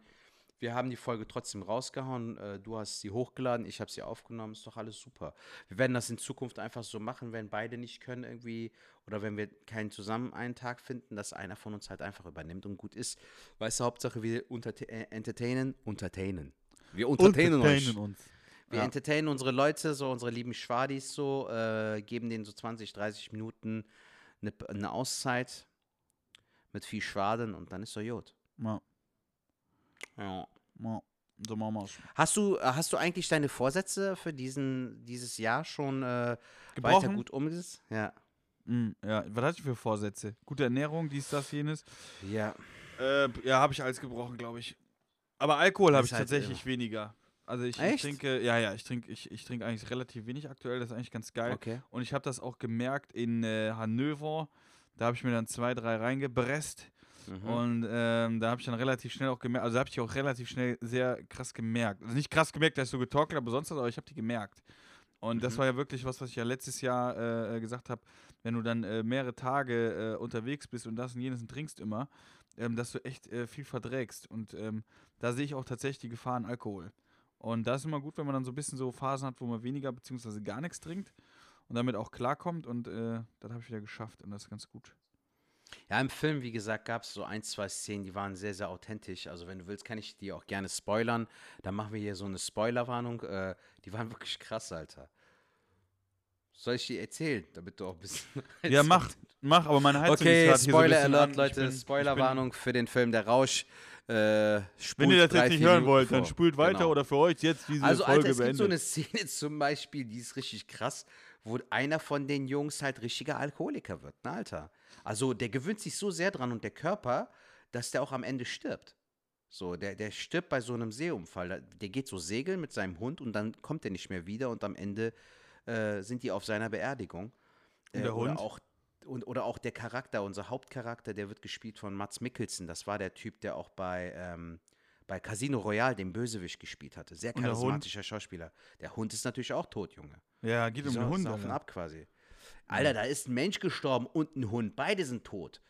wir haben die Folge trotzdem rausgehauen. Äh, du hast sie hochgeladen, ich habe sie aufgenommen. Ist doch alles super. Wir werden das in Zukunft einfach so machen, wenn beide nicht können irgendwie oder wenn wir keinen zusammen einen Tag finden, dass einer von uns halt einfach übernimmt und gut ist. Weißt du, Hauptsache wir äh, entertainen, untertainen. Wir entertainen, euch. uns. Wir Ja. entertainen unsere Leute, so unsere lieben Schwadis so, äh, geben denen so 20, 30 Minuten eine, eine Auszeit mit viel Schwaden und dann ist so Jod. Ja, Ja. ja, so machen wir's. Hast du, äh, hast du eigentlich deine Vorsätze für diesen, dieses Jahr schon äh, weiter gut umgesetzt? Ja. Mm, ja, was hatte ich für Vorsätze? Gute Ernährung, dies, das, jenes. Ja. Äh, ja, habe ich alles gebrochen, glaube ich. Aber Alkohol habe ich halt tatsächlich weniger. Also ich, ich trinke, ja, ja, ich trinke ich, ich trinke eigentlich relativ wenig aktuell, das ist eigentlich ganz geil. Okay. Und ich habe das auch gemerkt in äh, Hannover. Da habe ich mir dann zwei, drei reingepresst. Mhm. Und ähm, da habe ich dann relativ schnell auch gemerkt, also da habe ich auch relativ schnell sehr krass gemerkt. Also nicht krass gemerkt, dass ich so getalkt habe, aber sonst was, aber ich habe die gemerkt. Und das Mhm. war ja wirklich was, was ich ja letztes Jahr äh, äh, gesagt habe, wenn du dann äh, mehrere Tage äh, unterwegs bist und das und jenes und trinkst immer, ähm, dass du echt äh, viel verdrägst. Und ähm, da sehe ich auch tatsächlich die Gefahr in Alkohol. Und da ist immer gut, wenn man dann so ein bisschen so Phasen hat, wo man weniger bzw. gar nichts trinkt und damit auch klarkommt. Und äh, das habe ich wieder geschafft und das ist ganz gut. Ja, im Film, wie gesagt, gab es so ein, zwei Szenen, die waren sehr, sehr authentisch. Also, wenn du willst, kann ich die auch gerne spoilern. Dann machen wir hier so eine Spoilerwarnung. Äh, die waren wirklich krass, Alter. Soll ich die erzählen, damit du auch ein bisschen. Ja, mach, mach, aber meine Heizung Okay, ist so ein Spoiler bisschen Alert, Leute. bin- Spoilerwarnung für den Film Der Rausch. Äh, Wenn ihr das jetzt nicht hören Minuten wollt, dann vor. spult weiter Genau. oder für euch jetzt diese Also, Folge Alter, es gibt beendet. so eine Szene zum Beispiel, die ist richtig krass, wo einer von den Jungs halt richtiger Alkoholiker wird, ne, Alter? Also, der gewöhnt sich so sehr dran und der Körper, dass der auch am Ende stirbt. So, der, der stirbt bei so einem Seeunfall. Der geht so segeln mit seinem Hund und dann kommt er nicht mehr wieder und am Ende äh, sind die auf seiner Beerdigung. Und der oder Hund? Auch, und, oder auch der Charakter, unser Hauptcharakter, der wird gespielt von Mats Mikkelsen. Das war der Typ, der auch bei, ähm, bei Casino Royale den Bösewicht gespielt hatte. Sehr charismatischer Schauspieler. Der Hund ist natürlich auch tot, Junge. ja, geht um den Hund. saufen ab quasi. Alter, da ist ein Mensch gestorben und ein Hund. Beide sind tot.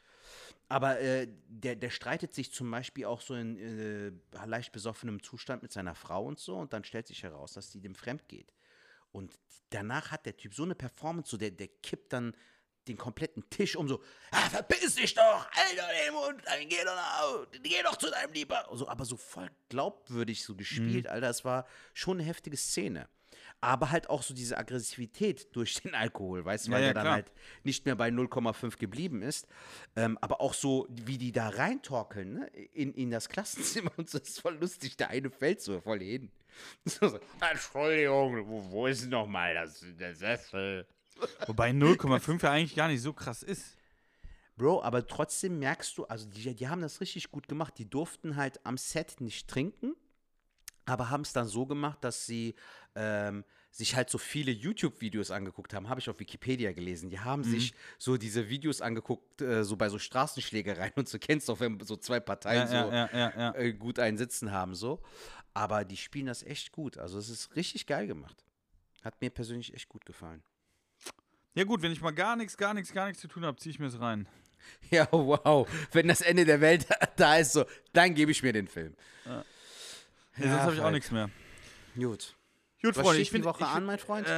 Aber äh, der, der streitet sich zum Beispiel auch so in äh, leicht besoffenem Zustand mit seiner Frau und so. Und dann stellt sich heraus, dass die dem fremd geht. Und danach hat der Typ so eine Performance, so der, der kippt dann den kompletten Tisch um, so, ah, verpiss dich doch, Alter, den Mund, geh doch geh doch zu deinem Lieber. So, aber so voll glaubwürdig so gespielt, Alter, es war schon eine heftige Szene. aber halt auch so diese Aggressivität durch den Alkohol, weißt du, Ja, weil ja, der dann klar. halt nicht mehr bei 0,5 geblieben ist. Ähm, aber auch so, wie die da reintorkeln, ne? in, in das Klassenzimmer und so, das ist voll lustig. Der eine fällt so voll hin. So, so, Entschuldigung, wo, wo ist nochmal das, der Sessel? Wobei 0,5 ja eigentlich gar nicht so krass ist. Bro, aber trotzdem merkst du, also die, die haben das richtig gut gemacht. Die durften halt am Set nicht trinken, aber haben es dann so gemacht, dass sie ähm, sich halt so viele YouTube-Videos angeguckt haben. Habe ich auf Wikipedia gelesen. Die haben Mhm. sich so diese Videos angeguckt, äh, so bei so Straßenschlägereien und so. Kennst du, wenn so zwei Parteien Ja, so ja, ja, ja, ja. Äh, gut einen Sitzen haben, so. Aber die spielen das echt gut. Also es ist richtig geil gemacht. Hat mir persönlich echt gut gefallen. Ja gut, wenn ich mal gar nichts, gar nichts, gar nichts zu tun habe, ziehe ich mir es rein. Ja, wow. Wenn das Ende der Welt da ist, so, dann gebe ich mir den Film. Ja, sonst habe ich auch nichts mehr. Gut. Gut, Was Freunde, ich die finde Woche ich an, mein Freund? Äh,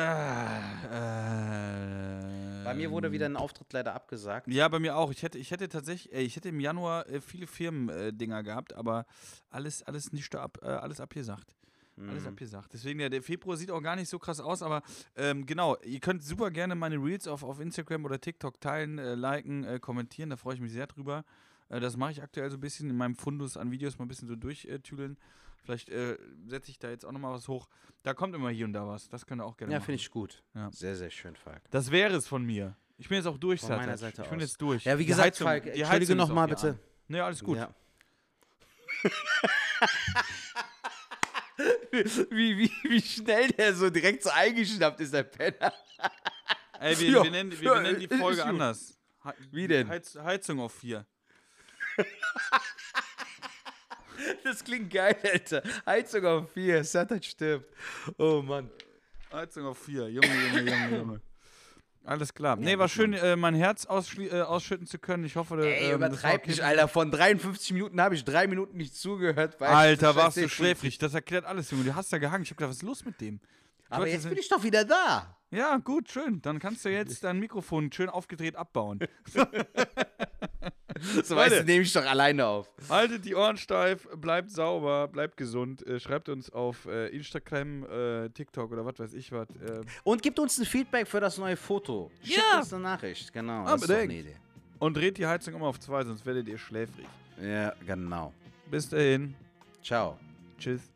Bei mir wurde wieder ein Auftritt leider abgesagt. Ja, bei mir auch. Ich hätte, ich hätte tatsächlich, äh, ich hätte im Januar äh, viele Firmendinger äh, gehabt, aber alles, alles nicht ab, äh, alles abgesagt. Alles abgesagt. Deswegen, der, der Februar sieht auch gar nicht so krass aus, aber ähm, genau, ihr könnt super gerne meine Reels auf, auf Instagram oder TikTok teilen, äh, liken, äh, kommentieren, da freue ich mich sehr drüber. Äh, das mache ich aktuell so ein bisschen in meinem Fundus an Videos mal ein bisschen so durchtüdeln. Vielleicht äh, setze ich da jetzt auch nochmal was hoch. Da kommt immer hier und da was. Das könnt ihr auch gerne Ja, machen. finde ich gut. Ja. Sehr, sehr schön, Falk. Das wäre es von mir. Ich bin jetzt auch durch, Von Sertac. meiner Seite Ich bin aus. jetzt durch. Ja, wie gesagt, Heizung- Falk, die entschuldige nochmal bitte. Nee, alles gut. Ja. wie, wie, wie schnell der so direkt so eingeschnappt ist, der Penner. Ey, wir, Ja, wir, nennen, wir ja, benennen die Folge gut. anders. Wie denn? Heiz Heizung auf vier. Das klingt geil, Alter. Heizung auf 4, Satan stirbt. Oh Mann. Heizung auf vier. Junge, Junge, Junge, Junge. Alles klar. Nee, war schön, äh, mein Herz äh, ausschütten zu können. Ich hoffe, Ey, ähm, übertreib nicht, Alter. Von 53 Minuten habe ich drei Minuten nicht zugehört. Alter, warst du schläfrig. Das erklärt alles, Junge. Du hast da gehangen. Ich hab gedacht, was ist los mit dem? Die Aber jetzt bin ich doch wieder da. Ja, gut, schön. Dann kannst du jetzt dein Mikrofon schön aufgedreht abbauen. So weißt nehme ich doch alleine auf. Haltet die Ohren steif, bleibt sauber, bleibt gesund. Äh, schreibt uns auf äh, Instagram, äh, TikTok oder was weiß ich was. Äh, Und gibt uns ein Feedback für das neue Foto. Schickt Ja. uns eine Nachricht, genau. Das ist eine. Idee. und dreht die Heizung immer auf zwei, sonst werdet ihr schläfrig. Ja, genau. Bis dahin. Ciao. Tschüss.